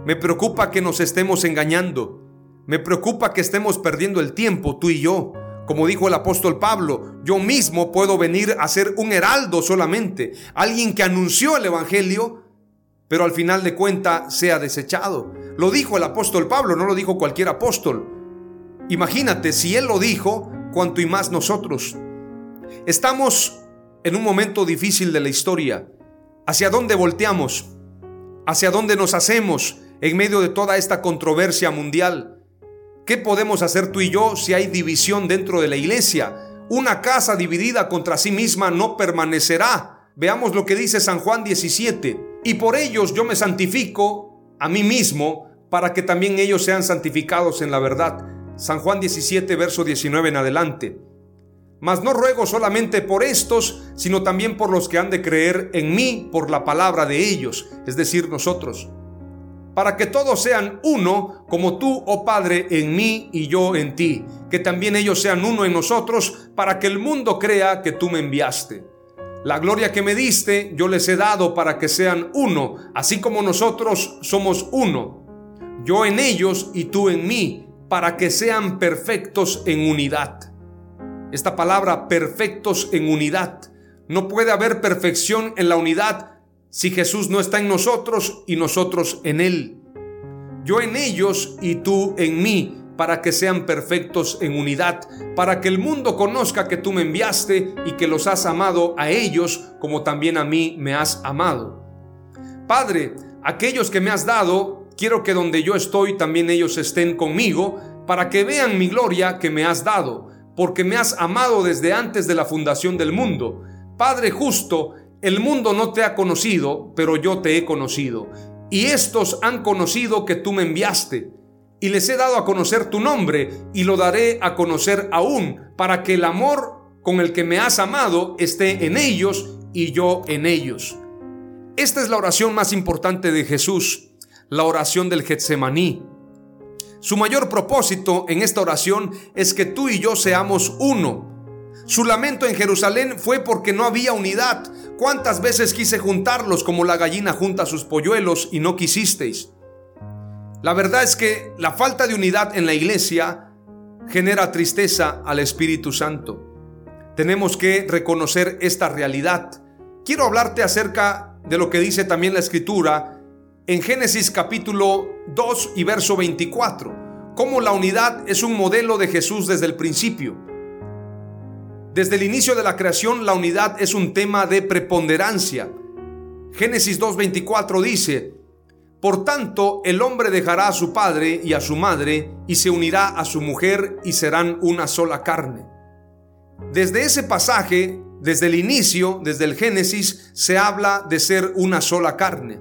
Me preocupa que nos estemos engañando. Me preocupa que estemos perdiendo el tiempo, tú y yo. Como dijo el apóstol Pablo, yo mismo puedo venir a ser un heraldo solamente, alguien que anunció el Evangelio, pero al final de cuenta sea desechado. Lo dijo el apóstol Pablo, no lo dijo cualquier apóstol. Imagínate, si él lo dijo, cuanto y más nosotros. Estamos en un momento difícil de la historia. ¿Hacia dónde volteamos? ¿Hacia dónde nos hacemos en medio de toda esta controversia mundial? ¿Qué podemos hacer tú y yo si hay división dentro de la iglesia? Una casa dividida contra sí misma no permanecerá. Veamos lo que dice San Juan 17. Y por ellos yo me santifico a mí mismo para que también ellos sean santificados en la verdad. San Juan 17, verso 19 en adelante. Mas no ruego solamente por estos, sino también por los que han de creer en mí por la palabra de ellos, es decir, nosotros. Para que todos sean uno, como tú, oh Padre, en mí y yo en ti, que también ellos sean uno en nosotros, para que el mundo crea que tú me enviaste. La gloria que me diste, yo les he dado para que sean uno, así como nosotros somos uno. Yo en ellos y tú en mí, para que sean perfectos en unidad esta palabra perfectos en unidad. No puede haber perfección en la unidad si Jesús no está en nosotros y nosotros en Él. Yo en ellos y tú en mí, para que sean perfectos en unidad, para que el mundo conozca que tú me enviaste y que los has amado a ellos como también a mí me has amado. Padre, aquellos que me has dado, quiero que donde yo estoy también ellos estén conmigo, para que vean mi gloria que me has dado porque me has amado desde antes de la fundación del mundo. Padre justo, el mundo no te ha conocido, pero yo te he conocido. Y estos han conocido que tú me enviaste. Y les he dado a conocer tu nombre, y lo daré a conocer aún, para que el amor con el que me has amado esté en ellos y yo en ellos. Esta es la oración más importante de Jesús, la oración del Getsemaní. Su mayor propósito en esta oración es que tú y yo seamos uno. Su lamento en Jerusalén fue porque no había unidad. ¿Cuántas veces quise juntarlos como la gallina junta sus polluelos y no quisisteis? La verdad es que la falta de unidad en la iglesia genera tristeza al Espíritu Santo. Tenemos que reconocer esta realidad. Quiero hablarte acerca de lo que dice también la Escritura en Génesis capítulo 2 y verso 24, cómo la unidad es un modelo de Jesús desde el principio. Desde el inicio de la creación la unidad es un tema de preponderancia. Génesis 2.24 dice, Por tanto el hombre dejará a su padre y a su madre y se unirá a su mujer y serán una sola carne. Desde ese pasaje, desde el inicio, desde el Génesis, se habla de ser una sola carne.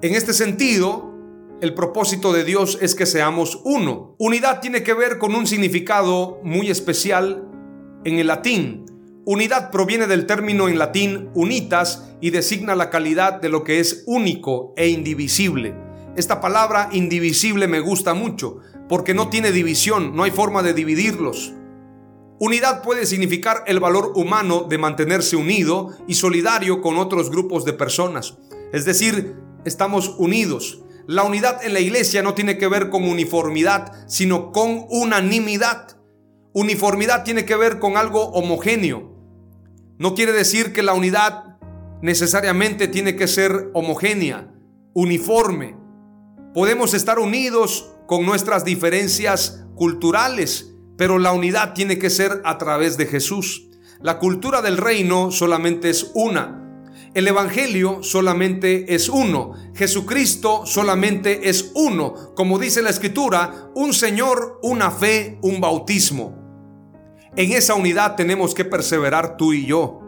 En este sentido, el propósito de Dios es que seamos uno. Unidad tiene que ver con un significado muy especial en el latín. Unidad proviene del término en latín unitas y designa la calidad de lo que es único e indivisible. Esta palabra indivisible me gusta mucho porque no tiene división, no hay forma de dividirlos. Unidad puede significar el valor humano de mantenerse unido y solidario con otros grupos de personas. Es decir, estamos unidos. La unidad en la iglesia no tiene que ver con uniformidad, sino con unanimidad. Uniformidad tiene que ver con algo homogéneo, no quiere decir que la unidad necesariamente tiene que ser homogénea, uniforme. Podemos estar unidos con nuestras diferencias culturales, pero la unidad tiene que ser a través de Jesús. La cultura del reino solamente es una. El Evangelio solamente es uno. Jesucristo solamente es uno. Como dice la Escritura, un Señor, una fe, un bautismo. En esa unidad tenemos que perseverar tú y yo.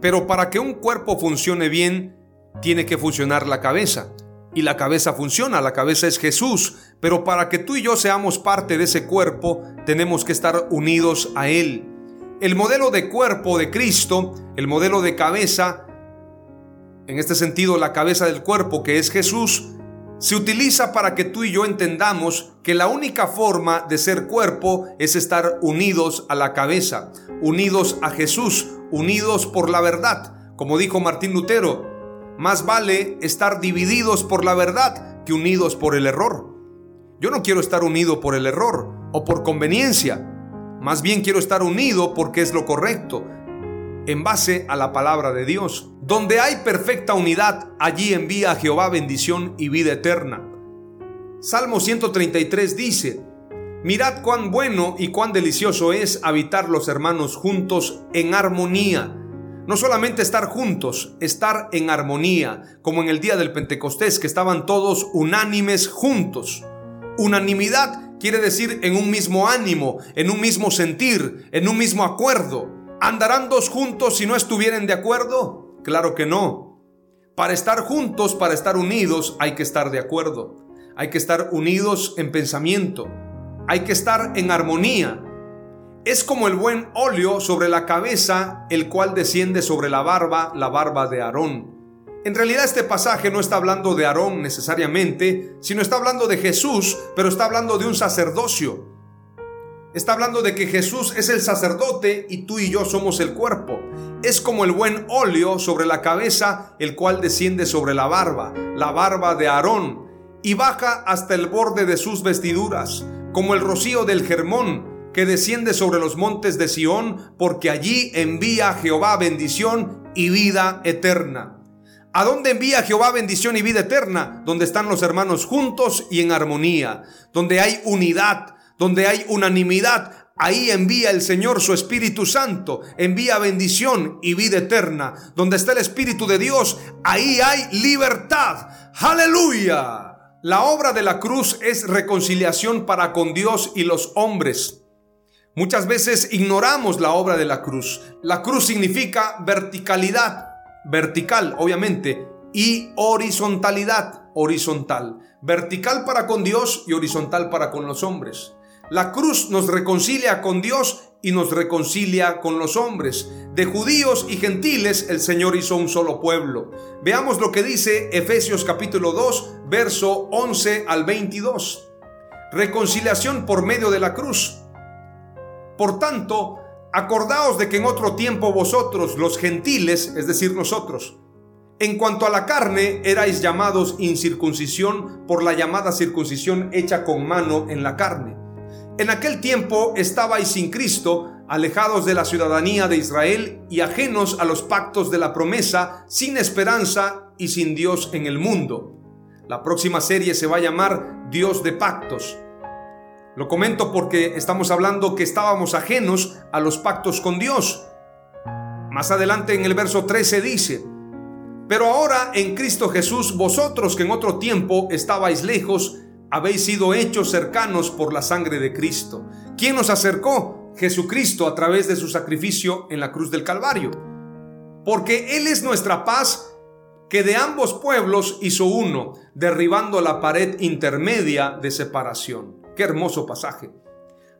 Pero para que un cuerpo funcione bien, tiene que funcionar la cabeza. Y la cabeza funciona, la cabeza es Jesús. Pero para que tú y yo seamos parte de ese cuerpo, tenemos que estar unidos a Él. El modelo de cuerpo de Cristo, el modelo de cabeza, en este sentido la cabeza del cuerpo que es Jesús, se utiliza para que tú y yo entendamos que la única forma de ser cuerpo es estar unidos a la cabeza, unidos a Jesús, unidos por la verdad. Como dijo Martín Lutero, más vale estar divididos por la verdad que unidos por el error. Yo no quiero estar unido por el error o por conveniencia. Más bien quiero estar unido porque es lo correcto, en base a la palabra de Dios. Donde hay perfecta unidad, allí envía a Jehová bendición y vida eterna. Salmo 133 dice, Mirad cuán bueno y cuán delicioso es habitar los hermanos juntos en armonía. No solamente estar juntos, estar en armonía, como en el día del Pentecostés, que estaban todos unánimes juntos. Unanimidad quiere decir en un mismo ánimo, en un mismo sentir, en un mismo acuerdo. ¿Andarán dos juntos si no estuvieran de acuerdo? Claro que no. Para estar juntos, para estar unidos, hay que estar de acuerdo. Hay que estar unidos en pensamiento. Hay que estar en armonía. Es como el buen óleo sobre la cabeza, el cual desciende sobre la barba, la barba de Aarón. En realidad este pasaje no está hablando de Aarón necesariamente, sino está hablando de Jesús, pero está hablando de un sacerdocio. Está hablando de que Jesús es el sacerdote y tú y yo somos el cuerpo. Es como el buen óleo sobre la cabeza, el cual desciende sobre la barba, la barba de Aarón, y baja hasta el borde de sus vestiduras, como el rocío del Germón, que desciende sobre los montes de Sión, porque allí envía Jehová bendición y vida eterna. ¿A dónde envía Jehová bendición y vida eterna? Donde están los hermanos juntos y en armonía, donde hay unidad, donde hay unanimidad, ahí envía el Señor su Espíritu Santo, envía bendición y vida eterna. Donde está el Espíritu de Dios, ahí hay libertad. Aleluya. La obra de la cruz es reconciliación para con Dios y los hombres. Muchas veces ignoramos la obra de la cruz. La cruz significa verticalidad, vertical obviamente, y horizontalidad, horizontal. Vertical para con Dios y horizontal para con los hombres. La cruz nos reconcilia con Dios y nos reconcilia con los hombres. De judíos y gentiles el Señor hizo un solo pueblo. Veamos lo que dice Efesios capítulo 2, verso 11 al 22. Reconciliación por medio de la cruz. Por tanto, acordaos de que en otro tiempo vosotros, los gentiles, es decir, nosotros, en cuanto a la carne, erais llamados incircuncisión por la llamada circuncisión hecha con mano en la carne en aquel tiempo estabais sin Cristo, alejados de la ciudadanía de Israel y ajenos a los pactos de la promesa, sin esperanza y sin Dios en el mundo. La próxima serie se va a llamar Dios de pactos. Lo comento porque estamos hablando que estábamos ajenos a los pactos con Dios. Más adelante en el verso 13 dice, pero ahora en Cristo Jesús, vosotros que en otro tiempo estabais lejos, habéis sido hechos cercanos por la sangre de Cristo. ¿Quién nos acercó? Jesucristo a través de su sacrificio en la cruz del Calvario. Porque Él es nuestra paz que de ambos pueblos hizo uno, derribando la pared intermedia de separación. Qué hermoso pasaje.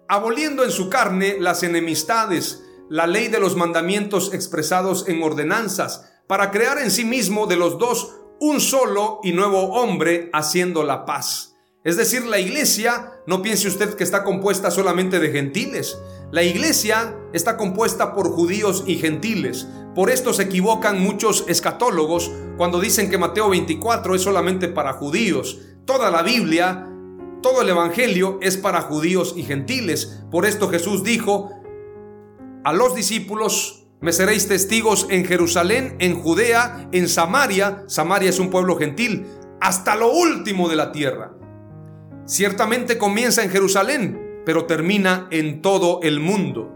aboliendo en su carne las enemistades, la ley de los mandamientos expresados en ordenanzas, para crear en sí mismo de los dos un solo y nuevo hombre, haciendo la paz. Es decir, la iglesia, no piense usted que está compuesta solamente de gentiles. La iglesia está compuesta por judíos y gentiles. Por esto se equivocan muchos escatólogos cuando dicen que Mateo 24 es solamente para judíos. Toda la Biblia, todo el Evangelio es para judíos y gentiles. Por esto Jesús dijo, a los discípulos, me seréis testigos en Jerusalén, en Judea, en Samaria, Samaria es un pueblo gentil, hasta lo último de la tierra. Ciertamente comienza en Jerusalén, pero termina en todo el mundo.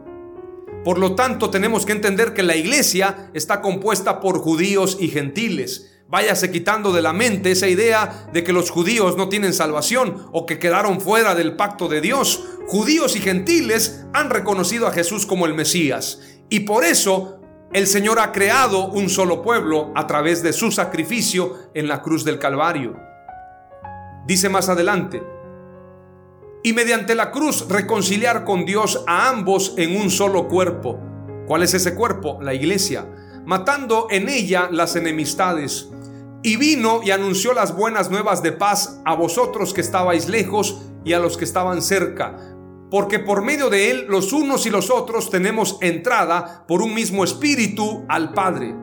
Por lo tanto, tenemos que entender que la iglesia está compuesta por judíos y gentiles. Váyase quitando de la mente esa idea de que los judíos no tienen salvación o que quedaron fuera del pacto de Dios. Judíos y gentiles han reconocido a Jesús como el Mesías y por eso el Señor ha creado un solo pueblo a través de su sacrificio en la cruz del Calvario. Dice más adelante, y mediante la cruz reconciliar con Dios a ambos en un solo cuerpo. ¿Cuál es ese cuerpo? La iglesia, matando en ella las enemistades y vino y anunció las buenas nuevas de paz a vosotros que estabais lejos y a los que estaban cerca, porque por medio de él los unos y los otros tenemos entrada por un mismo espíritu al Padre.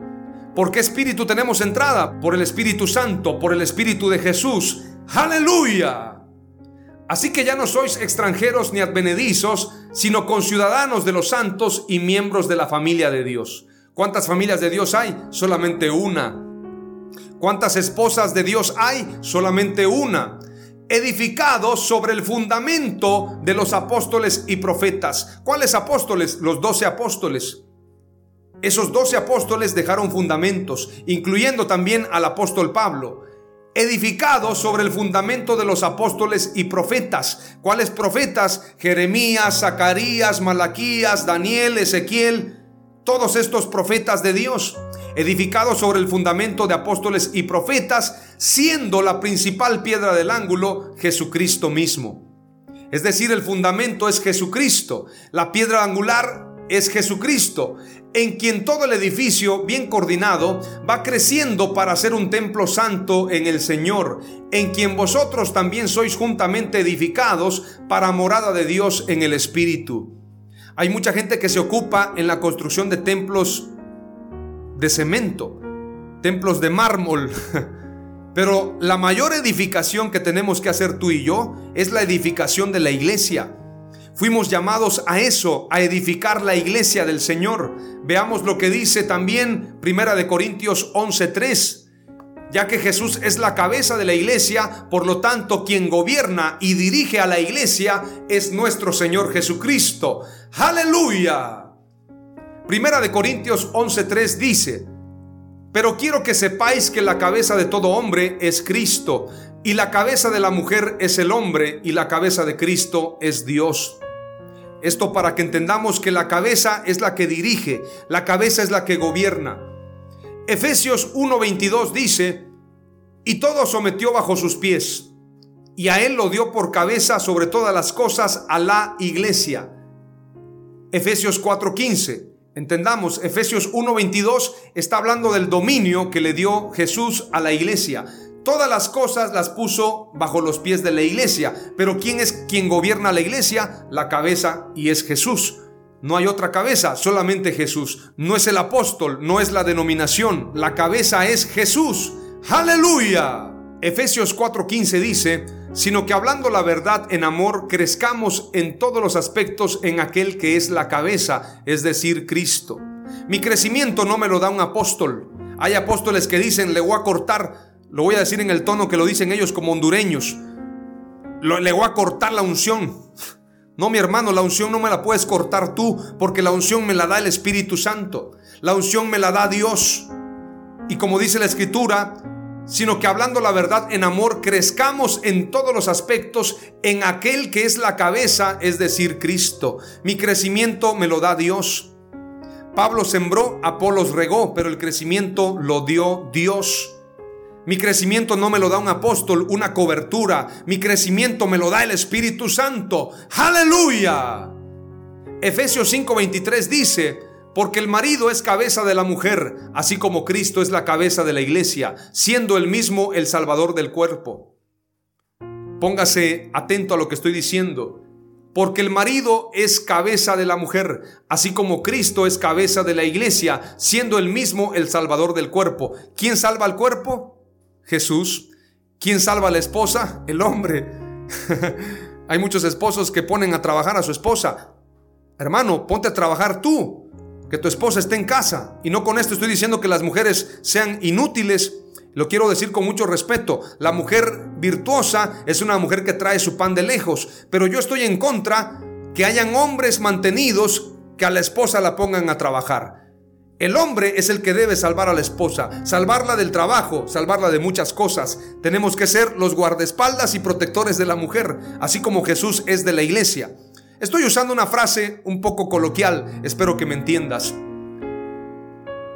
¿Por qué espíritu tenemos entrada? Por el Espíritu Santo, por el Espíritu de Jesús. Aleluya. Así que ya no sois extranjeros ni advenedizos, sino conciudadanos de los santos y miembros de la familia de Dios. ¿Cuántas familias de Dios hay? Solamente una. ¿Cuántas esposas de Dios hay? Solamente una. Edificado sobre el fundamento de los apóstoles y profetas. ¿Cuáles apóstoles? Los doce apóstoles. Esos doce apóstoles dejaron fundamentos, incluyendo también al apóstol Pablo. Edificado sobre el fundamento de los apóstoles y profetas. ¿Cuáles profetas? Jeremías, Zacarías, Malaquías, Daniel, Ezequiel. Todos estos profetas de Dios edificado sobre el fundamento de apóstoles y profetas, siendo la principal piedra del ángulo Jesucristo mismo. Es decir, el fundamento es Jesucristo, la piedra angular es Jesucristo, en quien todo el edificio, bien coordinado, va creciendo para ser un templo santo en el Señor, en quien vosotros también sois juntamente edificados para morada de Dios en el Espíritu. Hay mucha gente que se ocupa en la construcción de templos de cemento, templos de mármol. Pero la mayor edificación que tenemos que hacer tú y yo es la edificación de la iglesia. Fuimos llamados a eso, a edificar la iglesia del Señor. Veamos lo que dice también Primera de Corintios 11:3. Ya que Jesús es la cabeza de la iglesia, por lo tanto quien gobierna y dirige a la iglesia es nuestro Señor Jesucristo. Aleluya. Primera de Corintios 11:3 dice, pero quiero que sepáis que la cabeza de todo hombre es Cristo, y la cabeza de la mujer es el hombre, y la cabeza de Cristo es Dios. Esto para que entendamos que la cabeza es la que dirige, la cabeza es la que gobierna. Efesios 1:22 dice, y todo sometió bajo sus pies, y a él lo dio por cabeza sobre todas las cosas a la iglesia. Efesios 4:15 Entendamos, Efesios 1:22 está hablando del dominio que le dio Jesús a la iglesia. Todas las cosas las puso bajo los pies de la iglesia. Pero ¿quién es quien gobierna la iglesia? La cabeza y es Jesús. No hay otra cabeza, solamente Jesús. No es el apóstol, no es la denominación. La cabeza es Jesús. Aleluya. Efesios 4:15 dice, sino que hablando la verdad en amor, crezcamos en todos los aspectos en aquel que es la cabeza, es decir, Cristo. Mi crecimiento no me lo da un apóstol. Hay apóstoles que dicen, le voy a cortar, lo voy a decir en el tono que lo dicen ellos como hondureños, le voy a cortar la unción. No, mi hermano, la unción no me la puedes cortar tú, porque la unción me la da el Espíritu Santo. La unción me la da Dios. Y como dice la Escritura, sino que hablando la verdad en amor, crezcamos en todos los aspectos en aquel que es la cabeza, es decir, Cristo. Mi crecimiento me lo da Dios. Pablo sembró, Apolos regó, pero el crecimiento lo dio Dios. Mi crecimiento no me lo da un apóstol, una cobertura. Mi crecimiento me lo da el Espíritu Santo. Aleluya. Efesios 5:23 dice, porque el marido es cabeza de la mujer, así como Cristo es la cabeza de la iglesia, siendo el mismo el Salvador del cuerpo. Póngase atento a lo que estoy diciendo. Porque el marido es cabeza de la mujer, así como Cristo es cabeza de la iglesia, siendo el mismo el Salvador del cuerpo. ¿Quién salva al cuerpo? Jesús. ¿Quién salva a la esposa? El hombre. Hay muchos esposos que ponen a trabajar a su esposa. Hermano, ponte a trabajar tú. Que tu esposa esté en casa. Y no con esto estoy diciendo que las mujeres sean inútiles. Lo quiero decir con mucho respeto. La mujer virtuosa es una mujer que trae su pan de lejos. Pero yo estoy en contra que hayan hombres mantenidos que a la esposa la pongan a trabajar. El hombre es el que debe salvar a la esposa, salvarla del trabajo, salvarla de muchas cosas. Tenemos que ser los guardaespaldas y protectores de la mujer, así como Jesús es de la iglesia. Estoy usando una frase un poco coloquial, espero que me entiendas.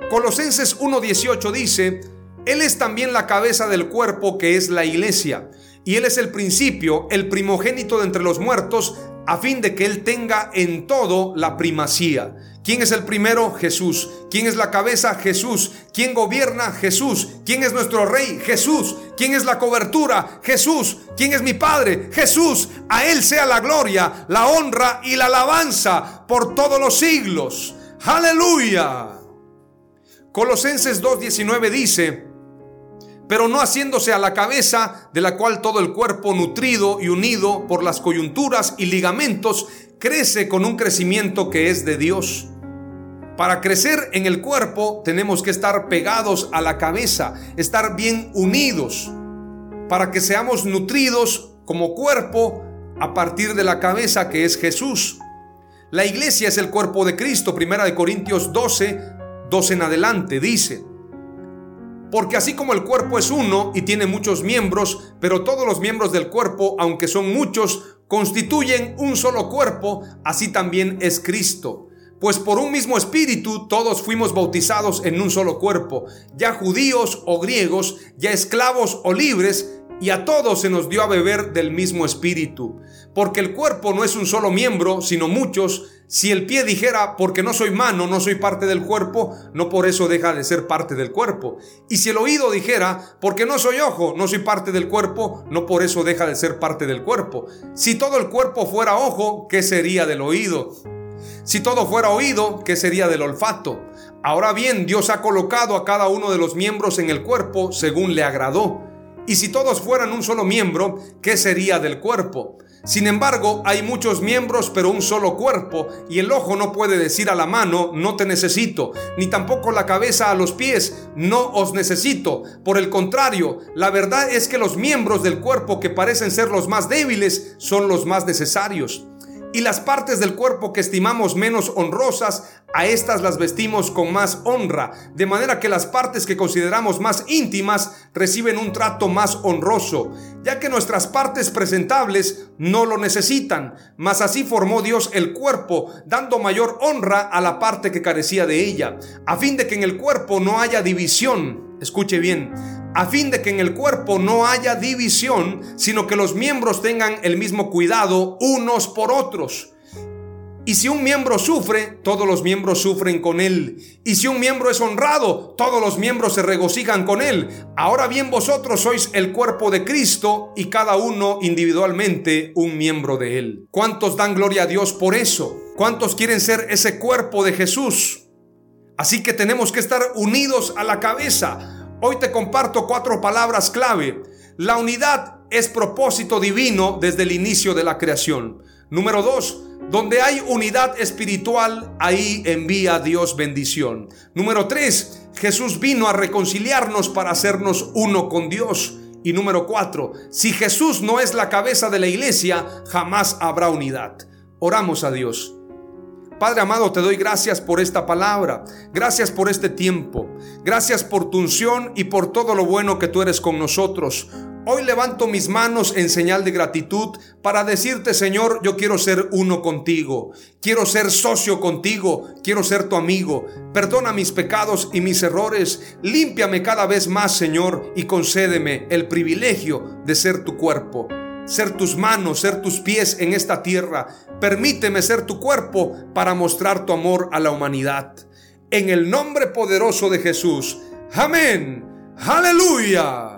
Colosenses 1.18 dice, Él es también la cabeza del cuerpo que es la iglesia, y Él es el principio, el primogénito de entre los muertos, a fin de que Él tenga en todo la primacía. ¿Quién es el primero? Jesús. ¿Quién es la cabeza? Jesús. ¿Quién gobierna? Jesús. ¿Quién es nuestro rey? Jesús. ¿Quién es la cobertura? Jesús. ¿Quién es mi Padre? Jesús. A Él sea la gloria, la honra y la alabanza por todos los siglos. Aleluya. Colosenses 2.19 dice, pero no haciéndose a la cabeza, de la cual todo el cuerpo nutrido y unido por las coyunturas y ligamentos crece con un crecimiento que es de Dios. Para crecer en el cuerpo tenemos que estar pegados a la cabeza, estar bien unidos, para que seamos nutridos como cuerpo a partir de la cabeza que es Jesús. La iglesia es el cuerpo de Cristo, primera de Corintios 12, 12 en adelante, dice, porque así como el cuerpo es uno y tiene muchos miembros, pero todos los miembros del cuerpo, aunque son muchos, constituyen un solo cuerpo, así también es Cristo. Pues por un mismo espíritu todos fuimos bautizados en un solo cuerpo, ya judíos o griegos, ya esclavos o libres, y a todos se nos dio a beber del mismo espíritu. Porque el cuerpo no es un solo miembro, sino muchos. Si el pie dijera, porque no soy mano, no soy parte del cuerpo, no por eso deja de ser parte del cuerpo. Y si el oído dijera, porque no soy ojo, no soy parte del cuerpo, no por eso deja de ser parte del cuerpo. Si todo el cuerpo fuera ojo, ¿qué sería del oído? Si todo fuera oído, ¿qué sería del olfato? Ahora bien, Dios ha colocado a cada uno de los miembros en el cuerpo según le agradó. Y si todos fueran un solo miembro, ¿qué sería del cuerpo? Sin embargo, hay muchos miembros pero un solo cuerpo, y el ojo no puede decir a la mano, no te necesito, ni tampoco la cabeza a los pies, no os necesito. Por el contrario, la verdad es que los miembros del cuerpo que parecen ser los más débiles son los más necesarios y las partes del cuerpo que estimamos menos honrosas, a estas las vestimos con más honra, de manera que las partes que consideramos más íntimas reciben un trato más honroso, ya que nuestras partes presentables no lo necesitan, mas así formó Dios el cuerpo, dando mayor honra a la parte que carecía de ella, a fin de que en el cuerpo no haya división, escuche bien, a fin de que en el cuerpo no haya división, sino que los miembros tengan el mismo cuidado unos por otros. Y si un miembro sufre, todos los miembros sufren con él. Y si un miembro es honrado, todos los miembros se regocijan con él. Ahora bien, vosotros sois el cuerpo de Cristo y cada uno individualmente un miembro de él. ¿Cuántos dan gloria a Dios por eso? ¿Cuántos quieren ser ese cuerpo de Jesús? Así que tenemos que estar unidos a la cabeza Hoy te comparto cuatro palabras clave. La unidad es propósito divino desde el inicio de la creación. Número dos, donde hay unidad espiritual, ahí envía Dios bendición. Número tres, Jesús vino a reconciliarnos para hacernos uno con Dios. Y número cuatro, si Jesús no es la cabeza de la iglesia, jamás habrá unidad. Oramos a Dios. Padre amado, te doy gracias por esta palabra. Gracias por este tiempo. Gracias por tu unción y por todo lo bueno que tú eres con nosotros. Hoy levanto mis manos en señal de gratitud para decirte, Señor, yo quiero ser uno contigo. Quiero ser socio contigo. Quiero ser tu amigo. Perdona mis pecados y mis errores. Límpiame cada vez más, Señor, y concédeme el privilegio de ser tu cuerpo ser tus manos, ser tus pies en esta tierra. Permíteme ser tu cuerpo para mostrar tu amor a la humanidad. En el nombre poderoso de Jesús. Amén. Aleluya.